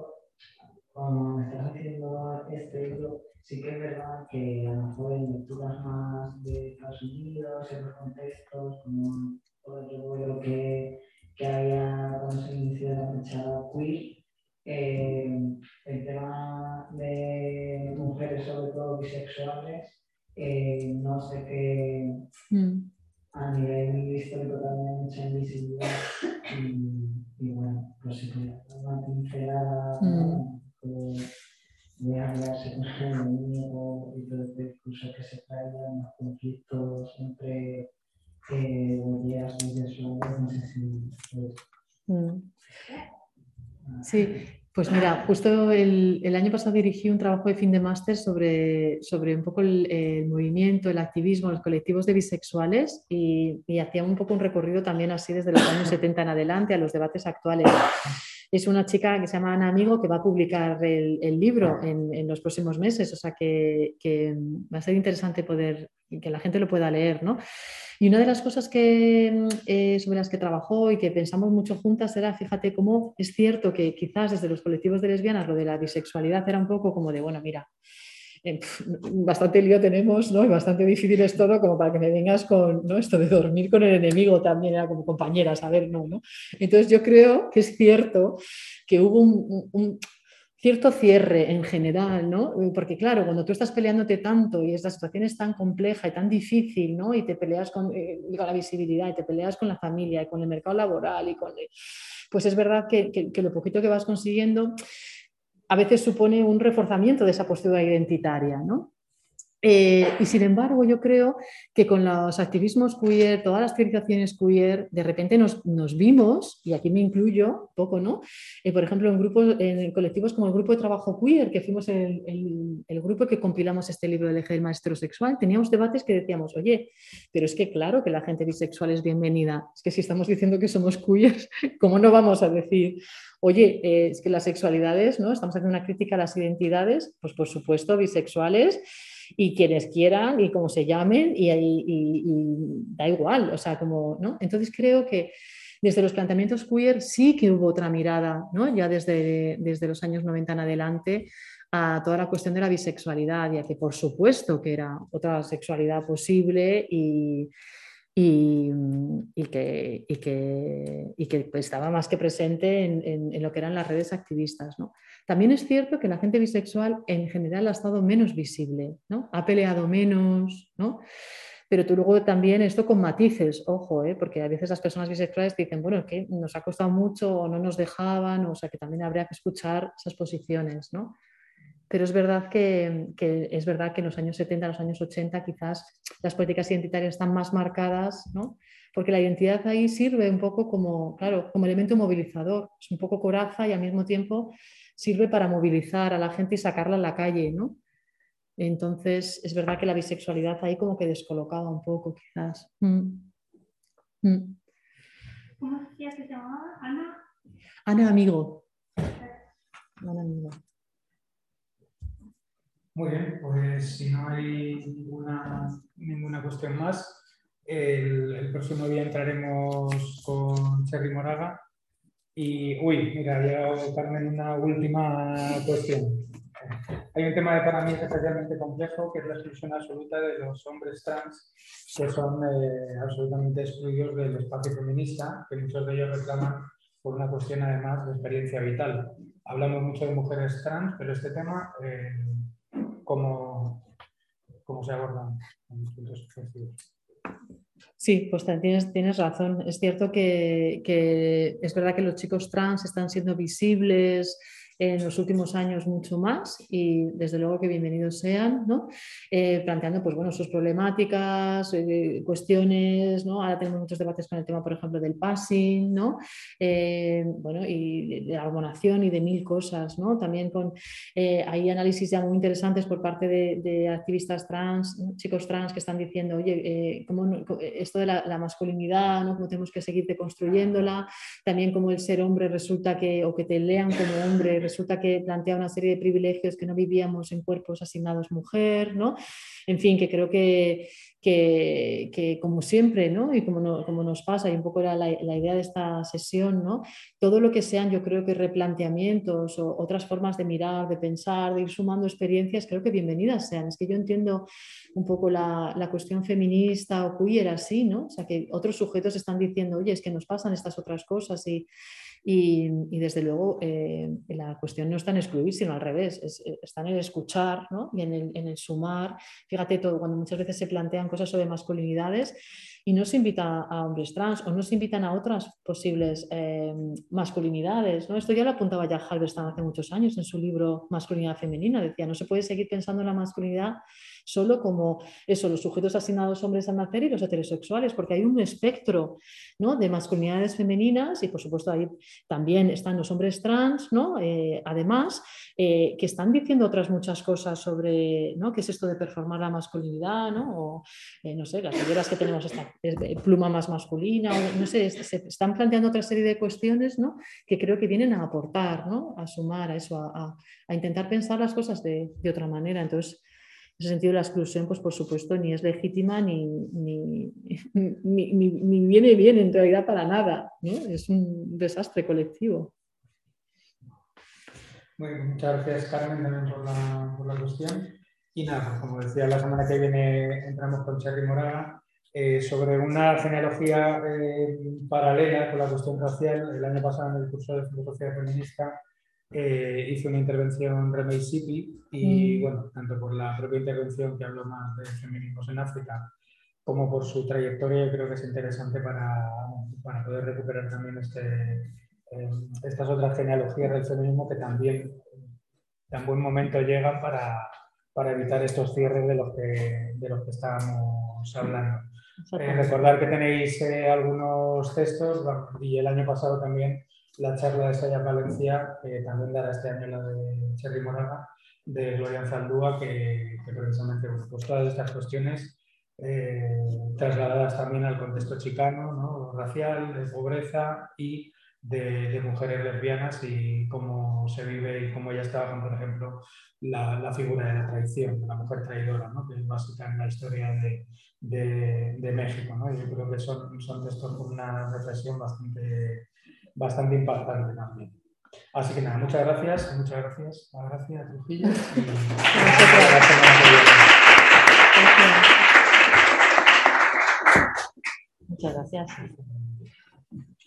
cuando me estás haciendo este libro, sí que es verdad que a lo mejor en lecturas más de Estados Unidos, en los contextos, como todo yo que que haya cuando se inició la fecha queer, eh, el tema de mujeres, sobre todo bisexuales, eh, no sé qué mm. a nivel histórico también hay mucha invisibilidad y, bueno, pues sí que una pincelada mm. de hablarse con el enemigo y todo el discurso que se traigan los conflictos entre Mm. Sí, pues mira, justo el, año pasado dirigí un trabajo de fin de máster sobre, sobre un poco el, movimiento, el activismo, los colectivos de bisexuales y, hacía un poco un recorrido también así desde los años 70 en adelante a los debates actuales. Es una chica que se llama Ana Amigo que va a publicar el, libro en, los próximos meses, o sea que, que va a ser interesante poder que la gente lo pueda leer, ¿no? Y una de las cosas que, eh, sobre las que trabajó y que pensamos mucho juntas era, fíjate cómo es cierto que quizás desde los colectivos de lesbianas lo de la bisexualidad era un poco como de, bueno, mira, bastante lío tenemos, ¿no? Y bastante difícil es todo como para que me vengas con, ¿no? Esto de dormir con el enemigo también era como compañeras, a ver, no, ¿no? Entonces yo creo que es cierto que hubo un, cierto cierre en general, ¿no? Porque claro, cuando tú estás peleándote tanto y esta situación es tan compleja y tan difícil, ¿no? Y te peleas con, eh, la visibilidad y te peleas con la familia y con el mercado laboral y con... Pues es verdad que, que lo poquito que vas consiguiendo a veces supone un reforzamiento de esa postura identitaria, ¿no? Eh, y sin embargo, yo creo que con los activismos queer, todas las civilizaciones queer, de repente nos, vimos, y aquí me incluyo poco, ¿no? Eh, por ejemplo, en grupos, en colectivos como el grupo de trabajo queer, que fuimos el, el, grupo que compilamos este libro del eje del maestro sexual, teníamos debates que decíamos, oye, pero es que claro que la gente bisexual es bienvenida. Es que si estamos diciendo que somos queer, [LAUGHS] ¿cómo no vamos a decir, oye, eh, es que las sexualidades, ¿no? Estamos haciendo una crítica a las identidades, pues por supuesto, bisexuales y quienes quieran y como se llamen y, da igual, o sea, como, ¿no? Entonces creo que desde los planteamientos queer sí que hubo otra mirada, ¿no? Ya desde, desde los años 90 en adelante a toda la cuestión de la bisexualidad y a que por supuesto que era otra sexualidad posible y y, que, que, estaba más que presente en, lo que eran las redes activistas. También es cierto que la gente bisexual en general ha estado menos visible, ¿no? ha peleado menos, ¿no? pero tú luego también esto con matices, ojo, ¿eh? porque a veces las personas bisexuales dicen, bueno, que nos ha costado mucho o no nos dejaban, o sea que también habría que escuchar esas posiciones, ¿no? Pero es verdad que, es verdad que en los años 70, en los años 80, quizás las políticas identitarias están más marcadas, ¿no? porque la identidad ahí sirve un poco como, claro, como elemento movilizador, es un poco coraza y al mismo tiempo sirve para movilizar a la gente y sacarla a la calle, ¿no? Entonces, es verdad que la bisexualidad ahí como que descolocaba un poco, quizás. Mm. Mm. ¿Cómo que se llamaba? Ana. Ana Amigo. Ana Amigo. Muy bien, pues si no hay ninguna, ninguna cuestión más, el, próximo día entraremos con Cherry Moraga. Y, uy, mira, ya Carmen, una última cuestión. Hay un tema que para mí es especialmente complejo, que es la exclusión absoluta de los hombres trans, que son eh, absolutamente excluidos del espacio feminista, que muchos de ellos reclaman por una cuestión además de experiencia vital. Hablamos mucho de mujeres trans, pero este tema eh, cómo, se abordan en distintos Sí, pues tienes, tienes razón. Es cierto que, que, es verdad que los chicos trans están siendo visibles, en los últimos años mucho más y desde luego que bienvenidos sean, ¿no? Eh, planteando pues, bueno, sus problemáticas, eh, cuestiones, ¿no? ahora tenemos muchos debates con el tema, por ejemplo, del passing, ¿no? Eh, bueno, y de la hormonación y de mil cosas, ¿no? también con, hay análisis ya muy interesantes por parte de, activistas trans, chicos trans que están diciendo, oye, ¿cómo esto de la, masculinidad, ¿no? cómo tenemos que seguir deconstruyéndola, también como el ser hombre resulta que, o que te lean como hombre, resulta que plantea una serie de privilegios que no vivíamos en cuerpos asignados mujer, ¿no? En fin, que creo que, que, como siempre, ¿no? Y como, como, nos pasa, y un poco era la, idea de esta sesión, ¿no? Todo lo que sean, yo creo que replanteamientos o otras formas de mirar, de pensar, de ir sumando experiencias, creo que bienvenidas sean. Es que yo entiendo un poco la, la cuestión feminista o queer así, ¿no? O sea, que otros sujetos están diciendo, oye, es que nos pasan estas otras cosas y y, desde luego eh, la cuestión no está en excluir, sino al revés, eh, está en el escuchar ¿no? y en el, en el, sumar. Fíjate todo, cuando muchas veces se plantean cosas sobre masculinidades y no se invita a hombres trans o no se invitan a otras posibles eh, masculinidades. ¿no? Esto ya lo apuntaba ya Halberstam hace muchos años en su libro Masculinidad Femenina. Decía, no se puede seguir pensando en la masculinidad solo como eso, los sujetos asignados hombres al nacer y los heterosexuales, porque hay un espectro ¿no? de masculinidades femeninas y por supuesto ahí también están los hombres trans, ¿no? Eh, además, eh, que están diciendo otras muchas cosas sobre ¿no? qué es esto de performar la masculinidad, ¿no? o no sé, las ideas que tenemos esta pluma más masculina, no sé, se están planteando otra serie de cuestiones ¿no? que creo que vienen a aportar, ¿no? a sumar a eso, a, intentar pensar las cosas de, de otra manera. Entonces, en ese sentido, la exclusión, pues por supuesto, ni es legítima ni, ni, ni, viene bien en realidad para nada. Es un desastre colectivo. muchas gracias, Carmen, también por la, por la cuestión. Y nada, como decía, la semana que viene entramos con Cherry Moraga eh, sobre una genealogía eh, paralela con la cuestión racial. El año pasado en el curso de filosofía feminista eh, hizo una intervención Remey Sipi y, mm. bueno, tanto por la propia intervención que habló más de feminismos en África, como por su trayectoria, yo creo que es interesante para, para poder recuperar también este, eh, estas otras genealogías del feminismo que también en buen momento llegan para, para evitar estos cierres de los que, de los que estábamos hablando. Eh, recordar que tenéis algunos textos y el año pasado también la charla de Saya Valencia, que también dará este año la de Cherry Moraga, de Gloria Zaldúa, que, precisamente pues todas estas cuestiones eh, trasladadas también al contexto chicano, ¿no? racial, pobreza y de, mujeres lesbianas y cómo se vive y cómo ellas trabajan, por ejemplo, la, la figura de la traición, de la mujer traidora, ¿no? que es básica en la historia de, de, de México. ¿no? Yo creo que son, son textos con una reflexión bastante bastante impactante también. Así que nada, muchas gracias, muchas gracias, gracias Trujillo. Y [LAUGHS] gracias. Gracias.